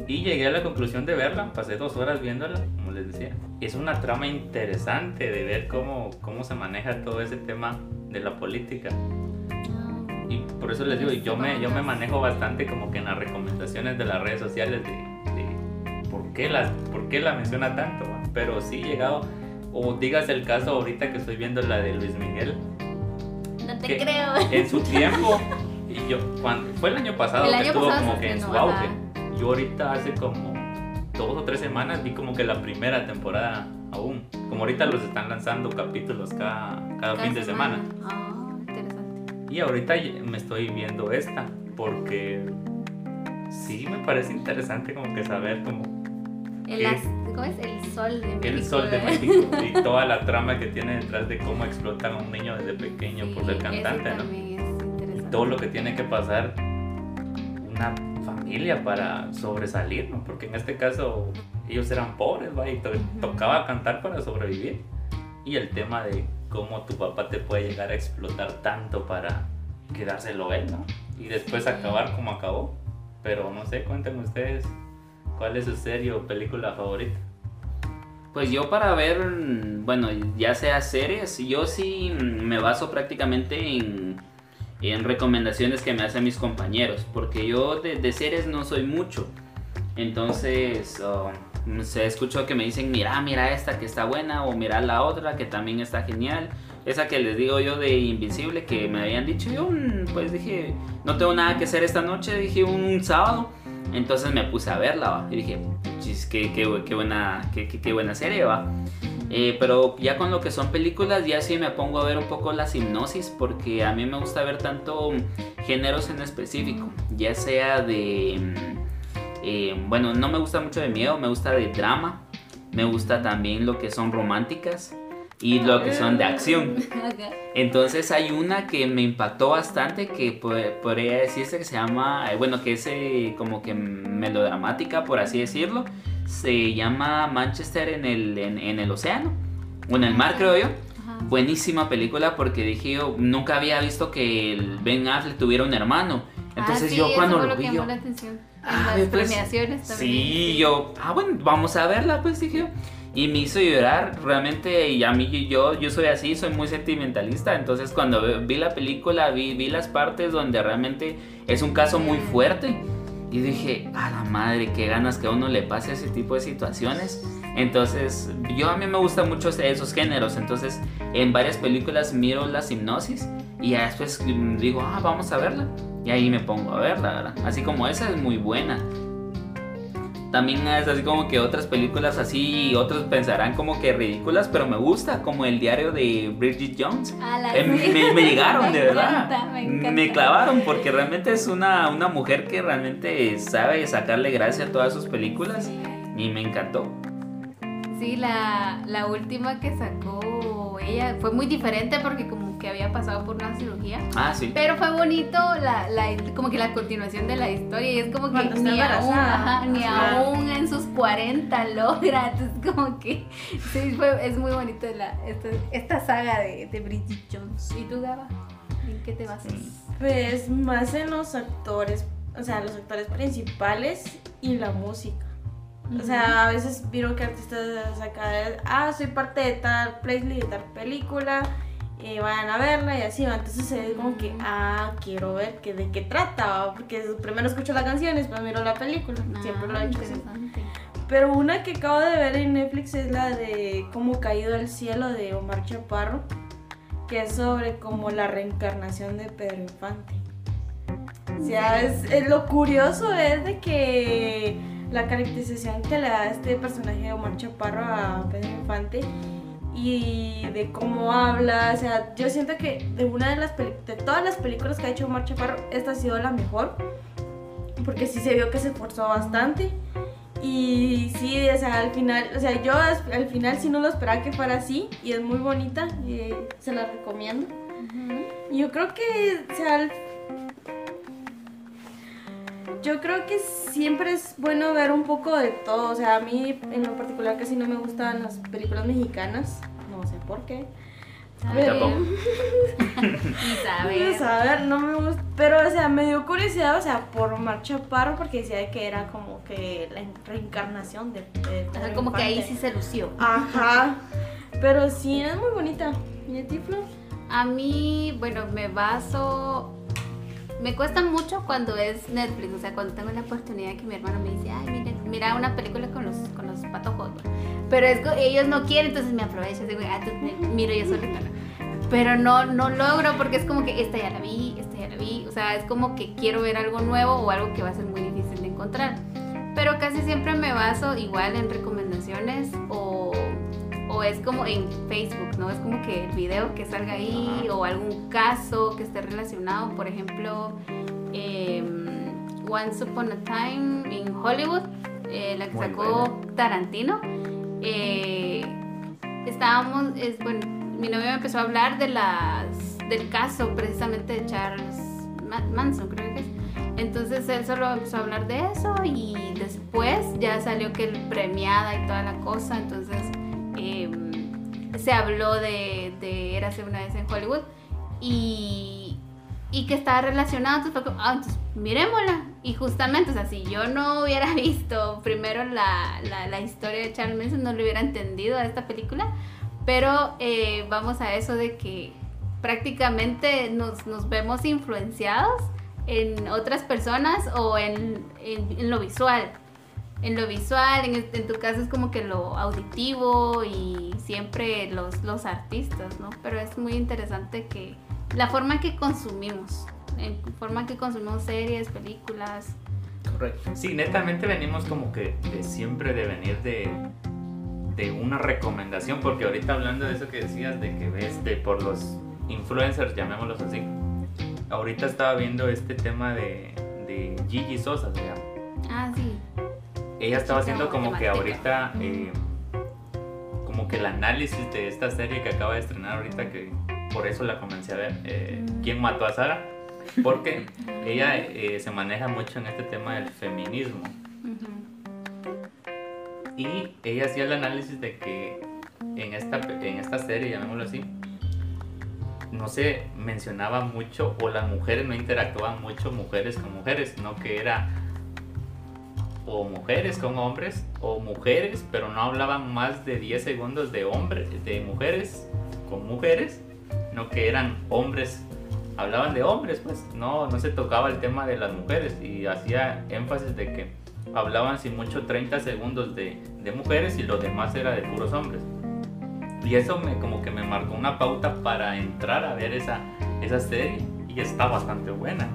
Y llegué a la conclusión de verla, pasé dos horas viéndola, como les decía. Es una trama interesante de ver cómo, cómo se maneja todo ese tema de la política. Y por eso les digo, yo me, yo me manejo bastante como que en las recomendaciones de las redes sociales de, de por, qué las, por qué la menciona tanto. Pero sí llegado, o digas el caso ahorita que estoy viendo la de Luis Miguel, No te que creo. En su tiempo, y yo, cuando, fue el año pasado El que año estuvo pasado como que en su auge. ajá. Yo ahorita hace como dos o tres semanas vi como que la primera temporada aún. Como ahorita los están lanzando capítulos cada, cada, fin de semana. Ah, interesante. Y ahorita me estoy viendo esta porque sí me parece interesante como que saber como El, ¿Cómo es? El sol de México. el sol de. México y toda la trama que tiene detrás de cómo explotan a un niño desde pequeño por ser Sí, cantante, ¿no? es. Y todo lo que tiene que pasar una familia para sobresalir, ¿no? Porque en este caso ellos eran pobres, ¿va? Y to- tocaba cantar para sobrevivir. Y el tema de cómo tu papá te puede llegar a explotar tanto para quedárselo él, ¿no? Y después acabar como acabó. Pero no sé, cuéntenme ustedes cuál es su serie o película favorita. Pues yo para ver, bueno, ya sea series, yo sí me baso prácticamente en, en recomendaciones que me hacen mis compañeros, porque yo de, de series no soy mucho. Entonces, oh, se escucho que me dicen, mira, mira esta que está buena, o mira la otra que también está genial. Esa que les digo yo de Invincible que me habían dicho, yo mm, pues dije, no tengo nada que hacer esta noche, dije un sábado. Entonces me puse a verla y dije, qué, qué, qué buena, qué, qué- buena serie va. Eh, pero ya con lo que son películas, ya sí me pongo a ver un poco la hipnosis, porque a mí me gusta ver tanto géneros en específico, ya sea de, mm, eh, bueno, no me gusta mucho de miedo, me gusta de drama, me gusta también lo que son románticas y lo que son de acción. Entonces hay una que me impactó bastante que po- podría decirse que se llama, eh, bueno, que es eh, como que melodramática, por así decirlo. Se llama Manchester en el, en, en el océano, o en el mar creo yo. Buenísima película porque dije yo, nunca había visto que el Ben Affleck tuviera un hermano. Entonces Ah, sí, yo cuando lo vi yo, Ah, las pues, premiaciones también. Sí, yo, ah, bueno, vamos a verla, pues dije yo. Y me hizo llorar, realmente, y a mí yo, yo soy así, soy muy sentimentalista, entonces cuando vi la película, vi, vi las partes donde realmente es un caso muy fuerte, y dije, a la madre, qué ganas que a uno le pase ese tipo de situaciones. Entonces, yo a mí me gustan mucho esos géneros, entonces en varias películas miro las hipnosis y después mm, digo, ah, vamos a verla. Y ahí me pongo a verla, ¿verdad? Así como esa es muy buena. También es así como que otras películas así, otros pensarán como que ridículas, pero me gusta, como el diario de Bridget Jones. Ah, la- Eh, me, me llegaron, Me de verdad. me. Me clavaron porque realmente es una, una mujer que realmente sabe sacarle gracia a todas sus películas y me encantó. Sí, la, la última que sacó ella fue muy diferente porque como que había pasado por una cirugía. Ah, sí. Pero fue bonito la, la- como que la continuación de la historia y es como que ni aún, embarazada. ajá, ni Ajá. aún en sus 40 logra, entonces como que sí, fue- es muy bonito la, esta, esta saga de, de Bridget Jones. ¿Y tú, Gaba? ¿En qué te basas? Pues más en los actores, o sea, los actores principales y la música. O sea, a veces vieron que artistas acá, ah, soy parte de tal playlist, de tal película, y vayan a verla y así, entonces se ve como que, ah, quiero ver que, de qué trata, porque primero escucho la canción y después miro la película, siempre lo he Ah, hecho así. Pero una que acabo de ver en Netflix es la de Cómo caído al cielo de Omar Chaparro, que es sobre como la reencarnación de Pedro Infante. O sea, es, es- lo curioso es de que la caracterización que le da este personaje de Omar Chaparro a Pedro Infante y de cómo habla, o sea, yo siento que de una de las de todas las películas que ha hecho Omar Chaparro, esta ha sido la mejor, porque sí se vio que se esforzó bastante. Y sí, o sea, al final, o sea, yo al final sí no lo esperaba que fuera así y es muy bonita y se la recomiendo. Y Yo creo que, o sea, yo creo que siempre es bueno ver un poco de todo. O sea, a mí en lo particular casi no me gustan las películas mexicanas. No sé por qué. A Vamos saber. a ver, no me gusta. Pero, o sea, me dio curiosidad, o sea, por Omar Chaparro, porque decía que era como que la reencarnación de. de O sea, como que ahí sí se lució. Ajá. Pero sí, es muy bonita. ¿Y a ti, Flor? A mí, bueno, me baso. Me cuesta mucho cuando es Netflix, o sea, cuando tengo la oportunidad que mi hermano me dice, ay, mira, mira una película con los, con los patojos. Pero es ellos no quieren, entonces me aprovecho, digo, ah, me- miro yo solita. pero no, no logro porque es como que esta ya la vi, esta ya la vi, o sea, es como que quiero ver algo nuevo o algo que va a ser muy difícil de encontrar. Pero casi siempre me baso igual en recomendaciones o, o es como en Facebook, ¿no? Es como que el video que salga ahí o algún caso que esté relacionado, por ejemplo, em, Once Upon a Time in Hollywood, eh, la que Muy sacó Tarantino. eh, estábamos, es, bueno, mi novio me empezó a hablar de las, del caso precisamente de Charles Ma- Manson, creo que es. Entonces él solo empezó a hablar de eso y después ya salió que el premiada y toda la cosa, entonces se habló de, de Érase una vez en Hollywood y, y que estaba relacionado, entonces fue como, ah, entonces miremosla. Y justamente, o sea, si yo no hubiera visto primero la, la, la historia de Charles Manson, no lo hubiera entendido a esta película, pero eh, vamos a eso de que prácticamente nos, nos vemos influenciados en otras personas o en, en- en lo visual. En lo visual, en, en tu caso es como que lo auditivo y siempre los, los artistas, ¿no? Pero es muy interesante que la forma que consumimos, en forma que consumimos series, películas. Correcto. Sí, netamente venimos como que de siempre de venir de, de una recomendación, porque ahorita hablando de eso que decías, de que ves de por los influencers, llamémoslos así, ahorita estaba viendo este tema de, de Gigi Sosa, se llama. Ah, sí. Ella estaba haciendo como que ahorita, eh, como que el análisis de esta serie que acaba de estrenar ahorita, que por eso la comencé a ver, eh, Mm. ¿Quién mató a Sara? Porque ella eh, se maneja mucho en este tema del feminismo. Y ella hacía el análisis de que en esta, en esta serie, llamémoslo así, no se mencionaba mucho o las mujeres no interactuaban mucho mujeres con mujeres, no que era o mujeres con hombres o mujeres, pero no hablaban más de 10 segundos de hombres, de mujeres con mujeres, no que eran hombres, hablaban de hombres, pues no, no se tocaba el tema de las mujeres y hacía énfasis de que hablaban sin mucho 30 segundos de, de mujeres y lo demás era de puros hombres. Y eso me, como que me marcó una pauta para entrar a ver esa, esa serie y está bastante buena.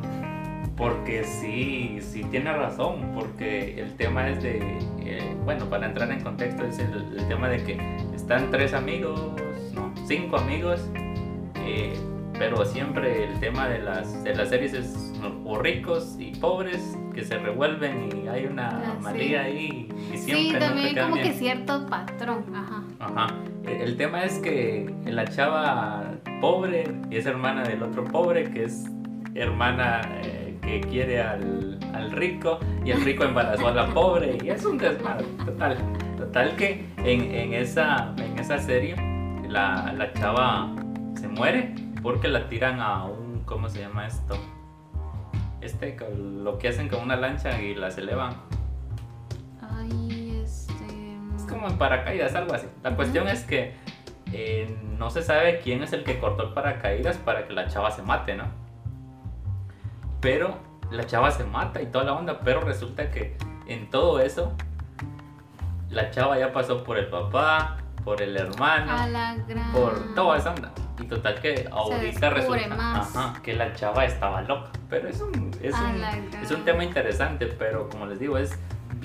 Porque sí, sí tiene razón, porque el tema es de, eh, bueno, para entrar en contexto es el, el tema de que están tres amigos, no, cinco amigos, eh, pero siempre el tema de las, de las series es o ricos y pobres que se revuelven y hay una Ah, sí. ahí y Sí, siempre no también quedan como que cierto patrón, ajá. Ajá. El, el tema es que la chava pobre es hermana del otro pobre, que es hermana eh, que quiere al, al rico, y el rico embarazó a la pobre, y es un desmadre, total. Total que en, en esa, en esa serie la, la chava se muere porque la tiran a un, ¿cómo se llama esto? Este, lo que hacen con una lancha y las elevan. Ay, este. Es como en paracaídas, algo así. La cuestión es que eh, no se sabe quién es el que cortó el paracaídas para que la chava se mate, ¿no? Pero la chava se mata y toda la onda, pero resulta que en todo eso la chava ya pasó por el papá, por el hermano, gran. por toda esa onda. Y total que ahorita resulta ajá, que la chava estaba loca. Pero es un, es, un, gran. es un tema interesante, pero como les digo, es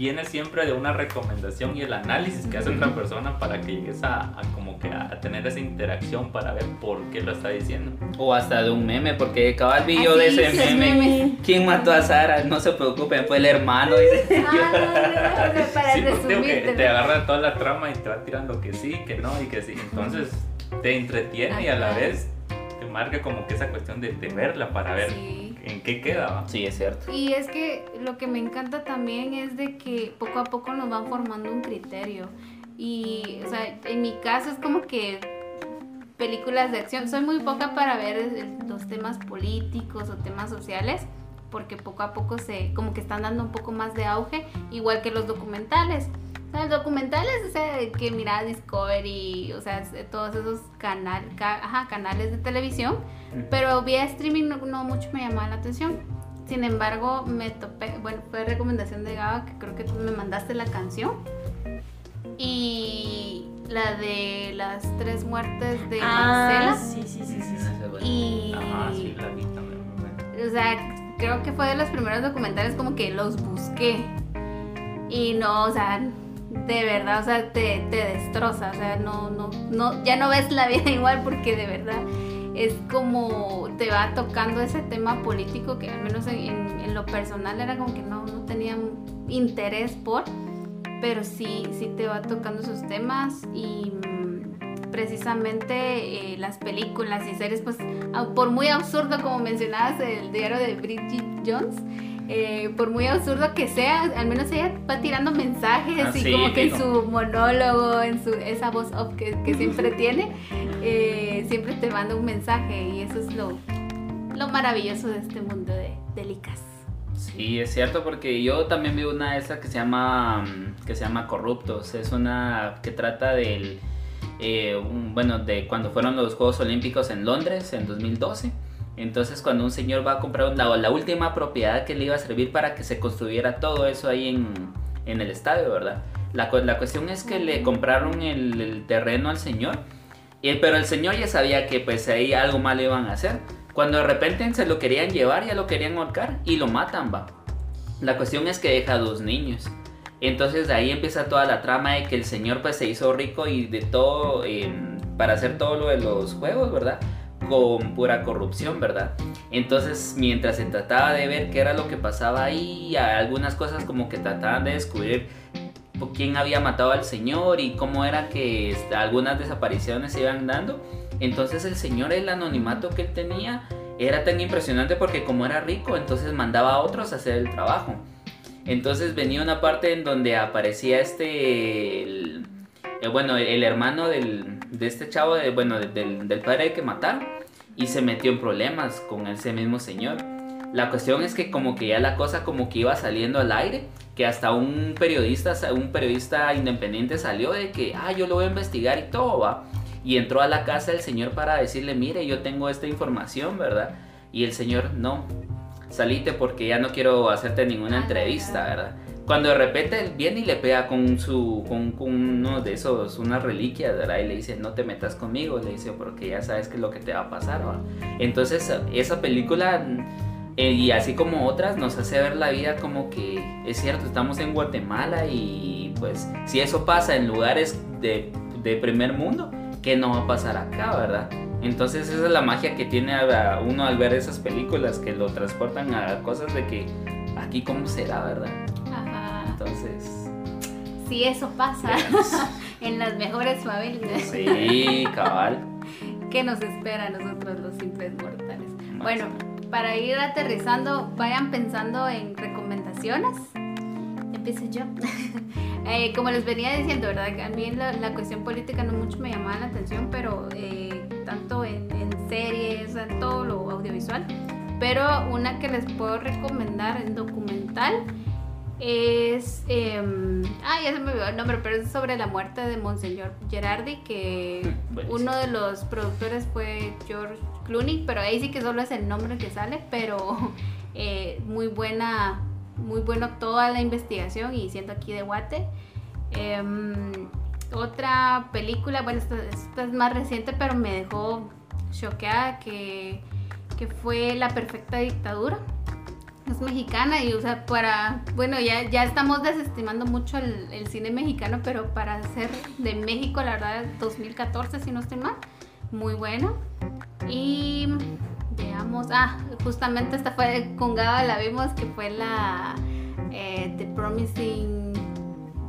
viene siempre de una recomendación y el análisis que hace otra persona para que llegues a, a como que a, a tener esa interacción para ver por qué lo está diciendo. O hasta de un meme, porque cabal vi yo Ah, de ese meme. memes. ¿Quién mató a Sara? No se preocupen, fue el hermano. dice. Ah, no, no, no, para sí, resumirte. te agarra toda la trama y te va tirando que sí, que no y que sí. Entonces te entretiene y a la Ajá. vez te marca como que esa cuestión de, de verla para ver Sí. En qué queda. Sí, es cierto. Y es que lo que me encanta también es de que poco a poco nos van formando un criterio. Y, o sea, en mi caso es como que películas de acción. Soy muy poca para ver los temas políticos o temas sociales, porque poco a poco se, como que están dando un poco más de auge, igual que los documentales. O sea, documentales, o sea, que mira Discovery, o sea, todos esos canal, ajá, canales de televisión, pero vía streaming no, mucho me llamaba la atención. Sin embargo, me topé, bueno, fue recomendación de Gaba, que creo que tú me mandaste la canción. Y la de las tres muertes de ah, Marcela. Sí, sí, sí, sí. sí. Ah, y... Ajá, sí, la vi también. O sea, creo que fue de los primeros documentales como que los busqué. Y no, o sea, de verdad, o sea, te, te destroza, o sea, no, no, no, ya no ves la vida igual porque de verdad es como te va tocando ese tema político que al menos en, lo personal era como que no, no tenía interés por, pero sí, sí te va tocando esos temas y mm, precisamente eh, las películas y series, pues por muy absurdo como mencionabas el diario de Bridget Jones, eh, por muy absurdo que sea, al menos ella va tirando mensajes Ah, y sí, como que en su monólogo, en su esa voz off que, que siempre tiene, eh, siempre te manda un mensaje y eso es lo, lo maravilloso de este mundo de, de Licas. Sí, es cierto, porque yo también vi una de esas que se llama mm, que se llama Corruptos. Es una que trata del eh, un- bueno de cuando fueron los Juegos Olímpicos en Londres en 2012. Entonces cuando un señor va a comprar la, la última propiedad que le iba a servir para que se construyera todo eso ahí en, en el estadio, ¿verdad? La, la cuestión es que le compraron el, el terreno al señor, y- pero el señor ya sabía que pues ahí algo mal iban a hacer. Cuando de repente se lo querían llevar, ya lo querían ahorcar y lo matan, va. La cuestión es que deja dos niños. Entonces de ahí empieza toda la trama de que el señor pues se hizo rico y de todo eh, para hacer todo lo de los juegos, ¿verdad? Con pura corrupción, ¿verdad? Entonces mientras se trataba de ver qué era lo que pasaba ahí, algunas cosas como que trataban de descubrir quién había matado al señor y cómo era que este, algunas desapariciones se iban dando. Entonces el señor, el anonimato que él tenía era tan impresionante porque como era rico, entonces mandaba a otros a hacer el trabajo. Entonces venía una parte en donde aparecía este, eh, bueno, el hermano del, de este chavo, de- bueno, del, del padre que mataron, y se metió en problemas con ese mismo señor. La cuestión es que como que ya la cosa como que iba saliendo al aire, que hasta un periodista, un periodista independiente salió de que, ah, yo lo voy a investigar y todo va. Y entró a la casa del señor para decirle, mire, yo tengo esta información, ¿verdad? Y el señor, no, salite porque ya no quiero hacerte ninguna Ah, entrevista. ¿verdad? Cuando de repente viene y le pega con su con, con uno de esos, unas reliquias, ¿verdad? Y le dice, no te metas conmigo, le dice, porque ya sabes qué es lo que te va a pasar, ¿verdad? Entonces, esa película, eh, y así como otras, nos hace ver la vida como que es cierto, estamos en Guatemala y pues si eso pasa en lugares de, de primer mundo, ¿qué no va a pasar acá, verdad? Entonces esa es la magia que tiene a uno al ver esas películas que lo transportan a cosas de que aquí cómo será, ¿verdad? Entonces, Sí, eso pasa en las mejores familias. sí, cabal. ¿Qué nos espera a nosotros los simples mortales? Bueno, para ir aterrizando, vayan pensando en recomendaciones. Empiezo yo. Eh, como les venía diciendo, ¿verdad? A mí la, la cuestión política no mucho me llamaba la atención, pero eh, tanto en, en series, en todo lo audiovisual. Pero una que les puedo recomendar en documental es. em, ah, ya se me olvidó el nombre, pero es sobre la muerte de Monseñor Gerardi, que uno de los productores fue George Clooney, pero ahí sí que solo es el nombre que sale, pero eh, muy buena, muy bueno toda la investigación y siendo aquí de Guate. Em, otra película, bueno, esta, esta es más reciente, pero me dejó choqueada, que, que fue La Perfecta Dictadura. Es mexicana y, o sea, para, bueno, ya, ya estamos desestimando mucho el, el cine mexicano, pero para ser de México, la verdad, 2014, si no estoy mal, muy bueno. Y veamos, ah, justamente esta fue con Gaba, la vimos, que fue la eh, The Promising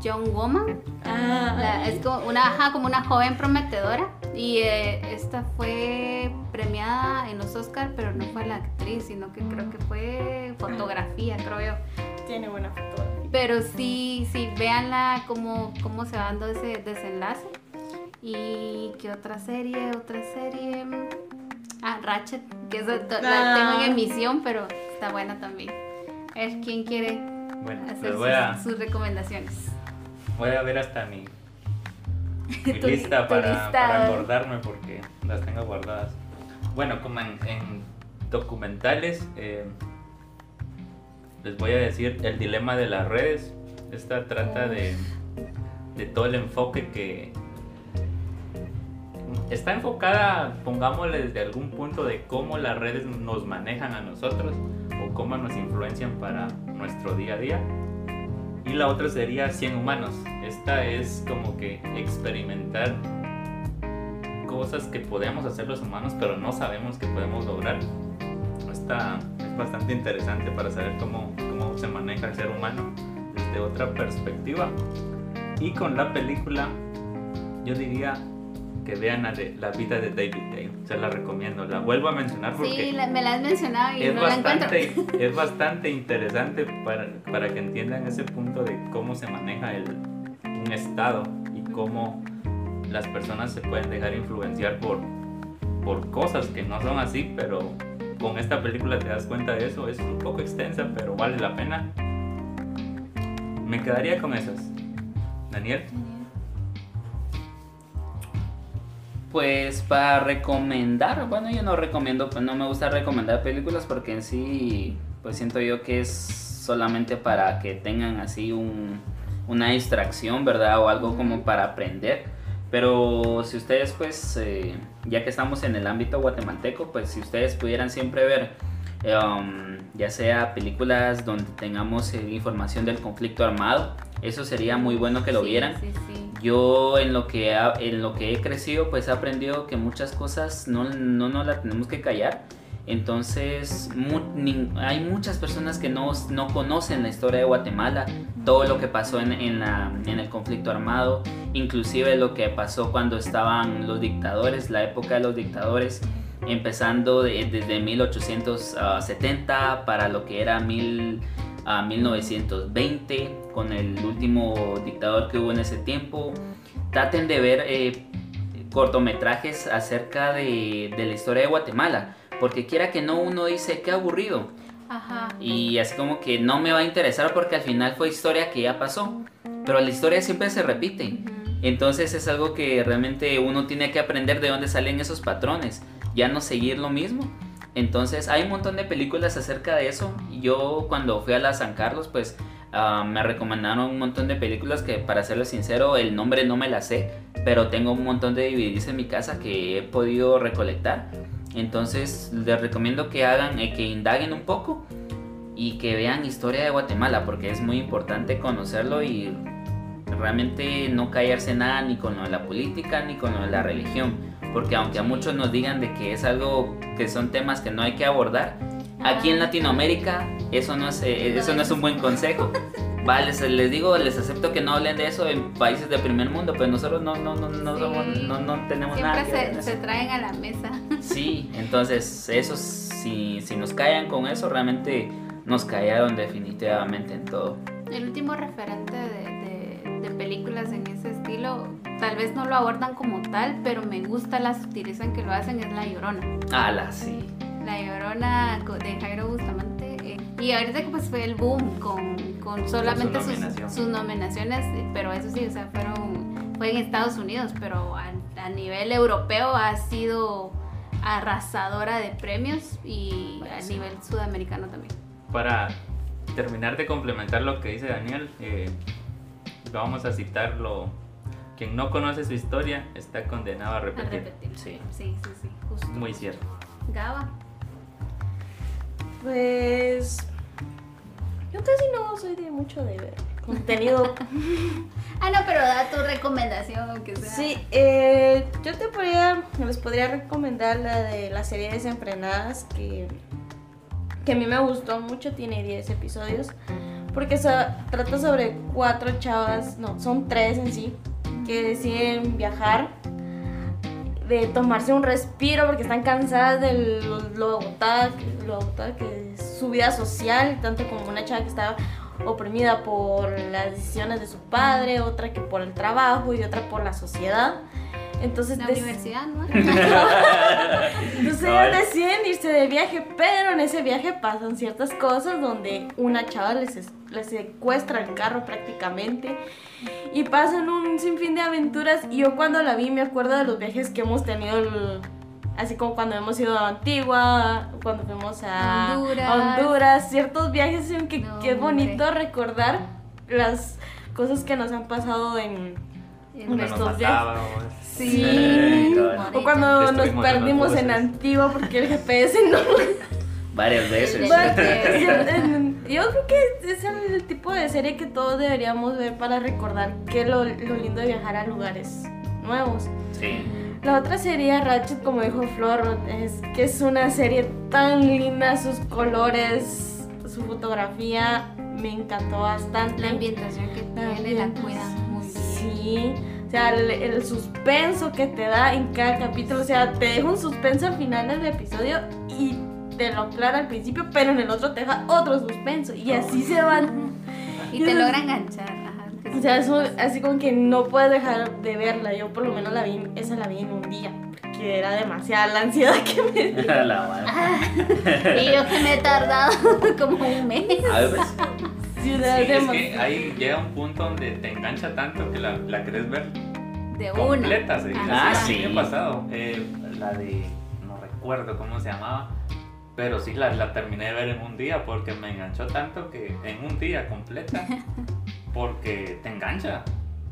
Young Woman. Ah, La- es como una, ajá, como una joven prometedora. Y eh, esta fue premiada en los Oscars, pero no fue la actriz, sino que creo que fue fotografía, creo yo. tiene buena fotografía. Pero sí, sí, véanla cómo, cómo se va dando ese desenlace. ¿Y qué otra serie? Otra serie. Ah, Ratchet, que esa la Ah. tengo en emisión, pero está buena también. A ver, ¿quién quiere Bueno, hacer pues voy a, sus, sus recomendaciones? voy a ver hasta mi, mi Tu- lista para, para acordarme porque las tengo guardadas. Bueno, como en, en documentales, eh, les voy a decir El dilema de las redes. Esta trata de, de todo el enfoque que... está enfocada, pongámosle desde algún punto de cómo las redes nos manejan a nosotros o cómo nos influencian para nuestro día a día. Y la otra sería 100 humanos. Esta es como que experimentar cosas que podemos hacer los humanos, pero no sabemos que podemos lograr. Esta es bastante interesante para saber cómo, cómo se maneja el ser humano desde otra perspectiva. Y con la película, yo diría que vean la, vida de David. Se la recomiendo. La vuelvo a mencionar porque Sí, la- me la has mencionado y es, no la encuentro. bastante, es bastante interesante para, para que entiendan ese punto de cómo se maneja el, un estado y cómo las personas se pueden dejar influenciar por, por cosas que no son así, pero con esta película te das cuenta de eso. Es un poco extensa, pero vale la pena. Me quedaría con esas. Daniel. Pues para recomendar, bueno yo no recomiendo, pues no me gusta recomendar películas porque en sí, pues siento yo que es solamente para que tengan así un, una distracción, ¿verdad? O algo como para aprender. Pero si ustedes pues, eh, ya que estamos en el ámbito guatemalteco, pues si ustedes pudieran siempre ver, eh, um, ya sea películas donde tengamos eh, información del conflicto armado, eso sería muy bueno que lo Sí, vieran. Sí, sí. Yo en lo que ha- en lo que he crecido pues he aprendido que muchas cosas no no nos las tenemos que callar. Entonces mu- hay muchas personas que no, no conocen la historia de Guatemala, todo lo que pasó en, en la- en el conflicto armado, inclusive lo que pasó cuando estaban los dictadores, la época de los dictadores, empezando de- desde 1870 para lo que era mil, a 1920 con el último dictador que hubo en ese tiempo. Traten de ver eh, cortometrajes acerca de, de la historia de Guatemala, porque quiera que no uno dice qué aburrido Ajá. y así como que no me va a interesar porque al final fue historia que ya pasó, pero la historia siempre se repite. Entonces es algo que realmente uno tiene que aprender de dónde salen esos patrones, ya no seguir lo mismo. Entonces hay un montón de películas acerca de eso. Yo cuando fui a la San Carlos, pues ah, me recomendaron un montón de películas que para serles sincero el nombre no me la sé, pero tengo un montón de DVDs en mi casa que he podido recolectar. Entonces les recomiendo que hagan, eh, que indaguen un poco y que vean historia de Guatemala porque es muy importante conocerlo y realmente no callarse nada ni con lo de la política ni con lo de la religión porque aunque a muchos nos digan de que es algo que son temas que no hay que abordar aquí en Latinoamérica eso no es eh, eso no es un buen consejo Vale, les, les digo, les acepto que no hablen de eso en países de primer mundo, pero nosotros no, no, no, no, Sí. somos- no, no tenemos nada. Siempre ver en se, se traen a la mesa. Sí, entonces eso si, si nos callan con eso, realmente nos callaron definitivamente en todo. El último referente de, de- de películas en ese estilo, tal vez no lo abordan como tal, pero me gusta la sutileza en que lo hacen, es La Llorona. Ala, sí. La Llorona de Jairo Bustamante. eh, y ahorita que pues fue el boom con, con solamente sus, nominación. sus nominaciones, pero eso sí, o sea, fueron, fue en Estados Unidos, pero a, a nivel europeo ha sido arrasadora de premios y a Sí. nivel sudamericano también. Para terminar de complementar lo que dice Daniel, eh, vamos a citarlo. Quien no conoce su historia está condenado a A repetir. repetir. Sí. Sí, sí, sí, justo. Muy cierto. Gaba. Pues. Yo casi no soy de mucho de ver contenido. Ah, no, pero da tu recomendación, aunque sea. sí, eh, yo te podría, les podría recomendar la de la serie Desenfrenadas que, que a mí me gustó mucho, tiene 10 episodios. Porque se trata sobre cuatro chavas, no, son tres en sí, que deciden viajar, de tomarse un respiro porque están cansadas de lo, agotada, lo que es su vida social, tanto como una chava que estaba oprimida por las decisiones de su padre, otra que por el trabajo y otra por la sociedad. Entonces, La universidad, ¿no? entonces ellas deciden irse de viaje, pero en ese viaje pasan ciertas cosas donde una chava les, es- les secuestra el carro prácticamente y pasan un sinfín de aventuras. Y yo cuando la vi me acuerdo de los viajes que hemos tenido, el- así como cuando hemos ido a Antigua, cuando fuimos a Honduras. a Honduras, ciertos viajes en que, No, que es bonito hombre. recordar las cosas que nos han pasado en En estos nos días. Sí. Cabal. O cuando nos perdimos en voces. Antigua porque el GPS no Varias veces. Sí, Yo creo que es el tipo de serie que todos deberíamos ver para recordar que lo, lo lindo de viajar a lugares nuevos. Sí. La otra sería Ratchet, como dijo Flor, es que es una serie tan linda, sus colores, su fotografía, me encantó bastante. La ambientación que tiene la bien. Sí, o sea, el, el suspenso que te da en cada capítulo, o sea, te deja un suspenso al final del episodio y te lo aclara al principio, pero en el otro te deja otro suspenso y así se van. Y te logra enganchar. Ajá, que O sea, sí es un- pasa. así como que no puedes dejar de verla. Yo por lo menos la vi, esa la vi en un día, porque era demasiada la ansiedad que me dio. La madre. Y yo que me he tardado como un mes. A ver, pues. Sí, Sí, era es que ahí llega un punto donde te engancha tanto que la, la querés ver De una. completa. Sí, Ah, sí. ha pasado. Eh, la de, no recuerdo cómo se llamaba, pero sí la, la terminé de ver en un día porque me enganchó tanto que en un día completa, porque te engancha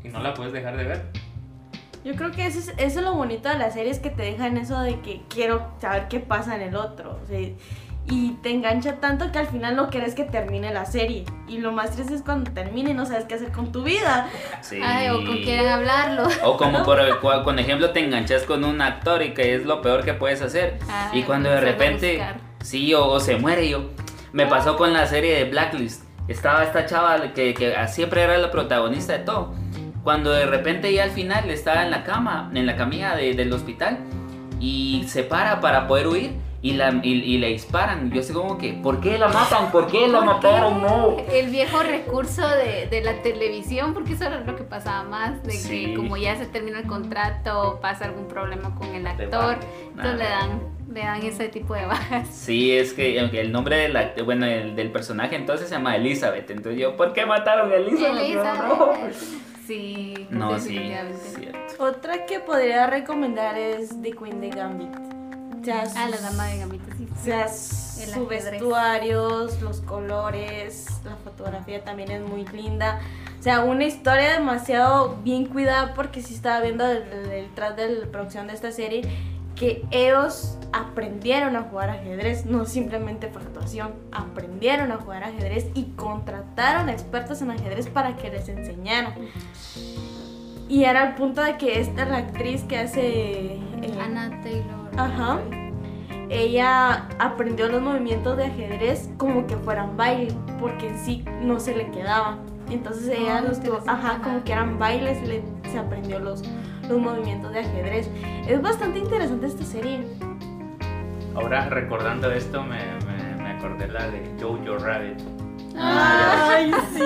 y no la puedes dejar de ver. Yo creo que eso es, eso es lo bonito de las series que te dejan eso de que quiero saber qué pasa en el otro. o sea, y te engancha tanto que al final no quieres que termine la serie. Y lo más triste es cuando termina y no sabes qué hacer con tu vida. Sí. Ay, o con quieren hablarlo. O como por, cua- con ejemplo te enganchas con un actor y que es lo peor que puedes hacer. Ah, y cuando de repente, sí, o, o se muere yo. Me pasó con la serie de Blacklist. Estaba esta chava que, que siempre era la protagonista de todo. Cuando de repente ya al final estaba en la cama, en la camilla de- del hospital y se para para poder huir y, la, y, y le disparan. Yo así como que, ¿por qué la matan? ¿Por qué la mataron? No. El viejo recurso de, de la televisión, porque eso era lo que pasaba más, de Sí. que como ya se termina el contrato, pasa algún problema con el actor, entonces le dan, le dan ese tipo de bajas. Sí, es que aunque el nombre del, act- bueno, el, del personaje entonces se llama Elizabeth. Entonces yo, ¿por qué mataron a Elizabeth? Elizabeth. Sí, No, sí, cierto. Otra que podría recomendar es The Queen de Gambit. Sea, Ah, la sus- dama de gambito, sí. O sea, sus vestuarios, los colores, la fotografía también es muy linda. O sea, una historia demasiado bien cuidada porque sí estaba viendo detrás de la producción de esta serie que ellos aprendieron a jugar ajedrez, no simplemente por actuación, aprendieron a jugar ajedrez y contrataron a expertos en ajedrez para que les enseñaran. Y era el punto de que esta, la actriz que hace... eh, Anna Taylor. Ajá. ella aprendió los movimientos de ajedrez como que fueran baile, porque en sí no se le quedaban. Entonces ella Ah, los tuvo, ajá, como que eran bailes, le- se aprendió los, los movimientos de ajedrez. Es bastante interesante esta serie. Ahora recordando esto me, me, me acordé la de Jojo Rabbit. Ay, sí.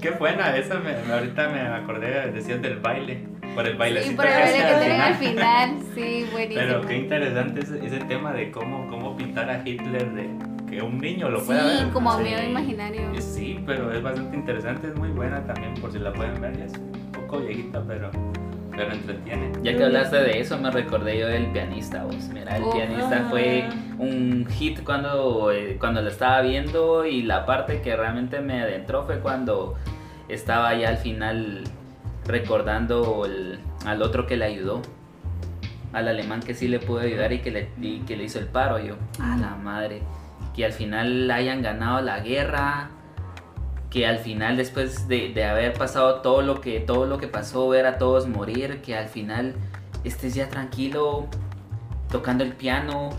Qué buena esa, me, me- ahorita me acordé, decías del baile, por el Sí, bailecito por el baile que tienen al final. Sí, buenísimo. Pero qué interesante ese, ese tema de cómo, cómo pintar a Hitler, de que un niño lo pueda ver. Sí, como Sí. amigo imaginario. Sí, pero es bastante interesante, es muy buena también, por si la pueden ver, ya es un poco viejita, pero, pero entretiene. Ya que hablaste de eso, me recordé yo del pianista, vos. Mira, el Oh, pianista ah. fue un hit cuando, eh, cuando lo estaba viendo y la parte que realmente me adentró fue cuando estaba ya al final recordando el- al otro que le ayudó. Al alemán que sí le pudo ayudar y que le, y que le hizo el paro. Yo, a la madre. Que al final hayan ganado la guerra. Que al final, después de, de haber pasado todo lo, que, todo lo que pasó, ver a todos morir, que al final estés ya tranquilo, tocando el piano,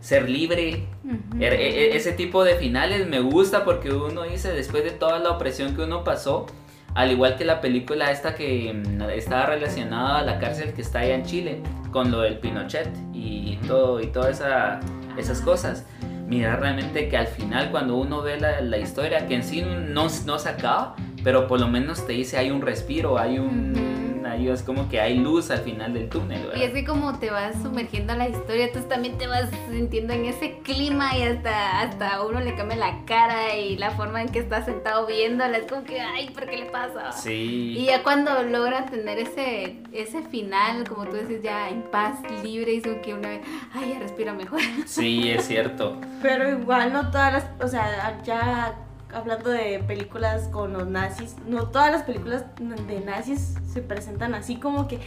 ser libre. Ujú. E- e- ese tipo de finales me gusta porque uno dice, después de toda la opresión que uno pasó, al igual que la película esta que mm, estaba relacionada a la cárcel que está allá en Chile, con lo del Pinochet y todo y todas esa- esas cosas. Mira realmente que al final cuando uno ve la, la historia, que en sí no, no se acaba, pero por lo menos te dice hay un respiro, hay un... Es como que hay luz al final del túnel, ¿verdad? Y es que como te vas sumergiendo a la historia, entonces también te vas sintiendo en ese clima y hasta, hasta a uno le cambia la cara y la forma en que está sentado viéndola. Es como que, ay, ¿por qué le pasa? Sí. Y ya cuando logra tener ese, ese final, como tú dices, ya en paz, libre, y es como que uno, ay, ya respira mejor. Sí, es cierto. Pero igual no todas las, o sea, ya hablando de películas con los nazis, no todas las películas de nazis se presentan así como que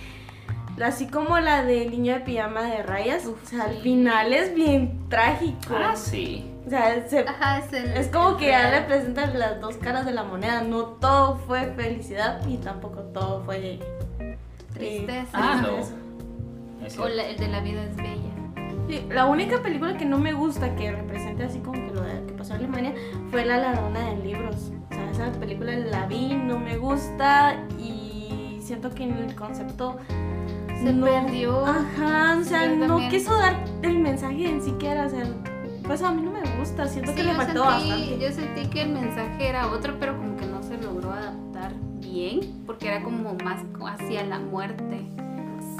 así como la del niño de pijama de rayas, o sea, al final es bien trágico. Ah, sí. O sea, se- Ajá, es, el- es como el que ya real. le presentan las dos caras de la moneda. No todo fue felicidad y tampoco todo fue eh, Tristeza. Ah, no. O la- el de la vida es bella. La única película que no me gusta que represente así como que lo que pasó en Alemania fue La ladrona de libros. O sea, esa película la vi, no me gusta y siento que en el concepto Se no- perdió. Ajá, o sea, no también. quiso dar el mensaje en siquiera, o sea, pues a mí no me gusta, siento que le faltó sentí, bastante. yo sentí que el mensaje era otro, pero como que no se logró adaptar bien, porque era como más hacia la muerte.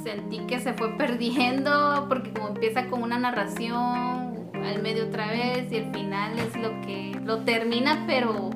Sentí que se fue perdiendo, porque como empieza con una narración al medio otra vez y el final es lo que lo termina, pero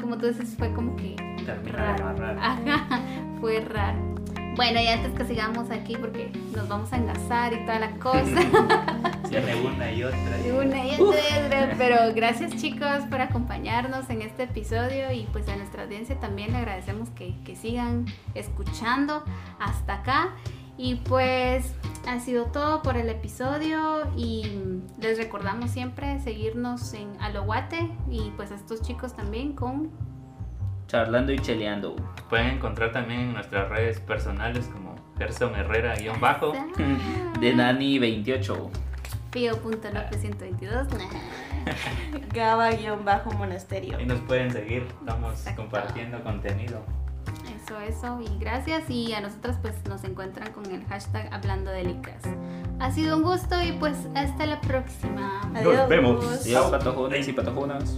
como tú dices, fue como que Termina amarrar. Ajá, fue raro. Bueno, y antes que sigamos aquí, porque nos vamos a engasar y toda la cosa. Cierre una y otra. Y una y otra y otra, Pero gracias chicos por acompañarnos en este episodio y pues a nuestra audiencia también le agradecemos que, que sigan escuchando hasta acá. Y pues ha sido todo por el episodio y les recordamos siempre seguirnos en Aloguate y pues a estos chicos también con Charlando y cheleando. Pueden encontrar también en nuestras redes personales como Gerson Herrera guion bajo. De Nani 28. Pío.lopez122. Gaba-monasterio. Ahí nos pueden seguir, estamos Exacto. compartiendo contenido. Eso, eso, y gracias. Y a nosotras pues nos encuentran con el hashtag hablando de licas. Ha sido un gusto y pues hasta la próxima. Adiós. vemos. Adiós, patojones y patojonas.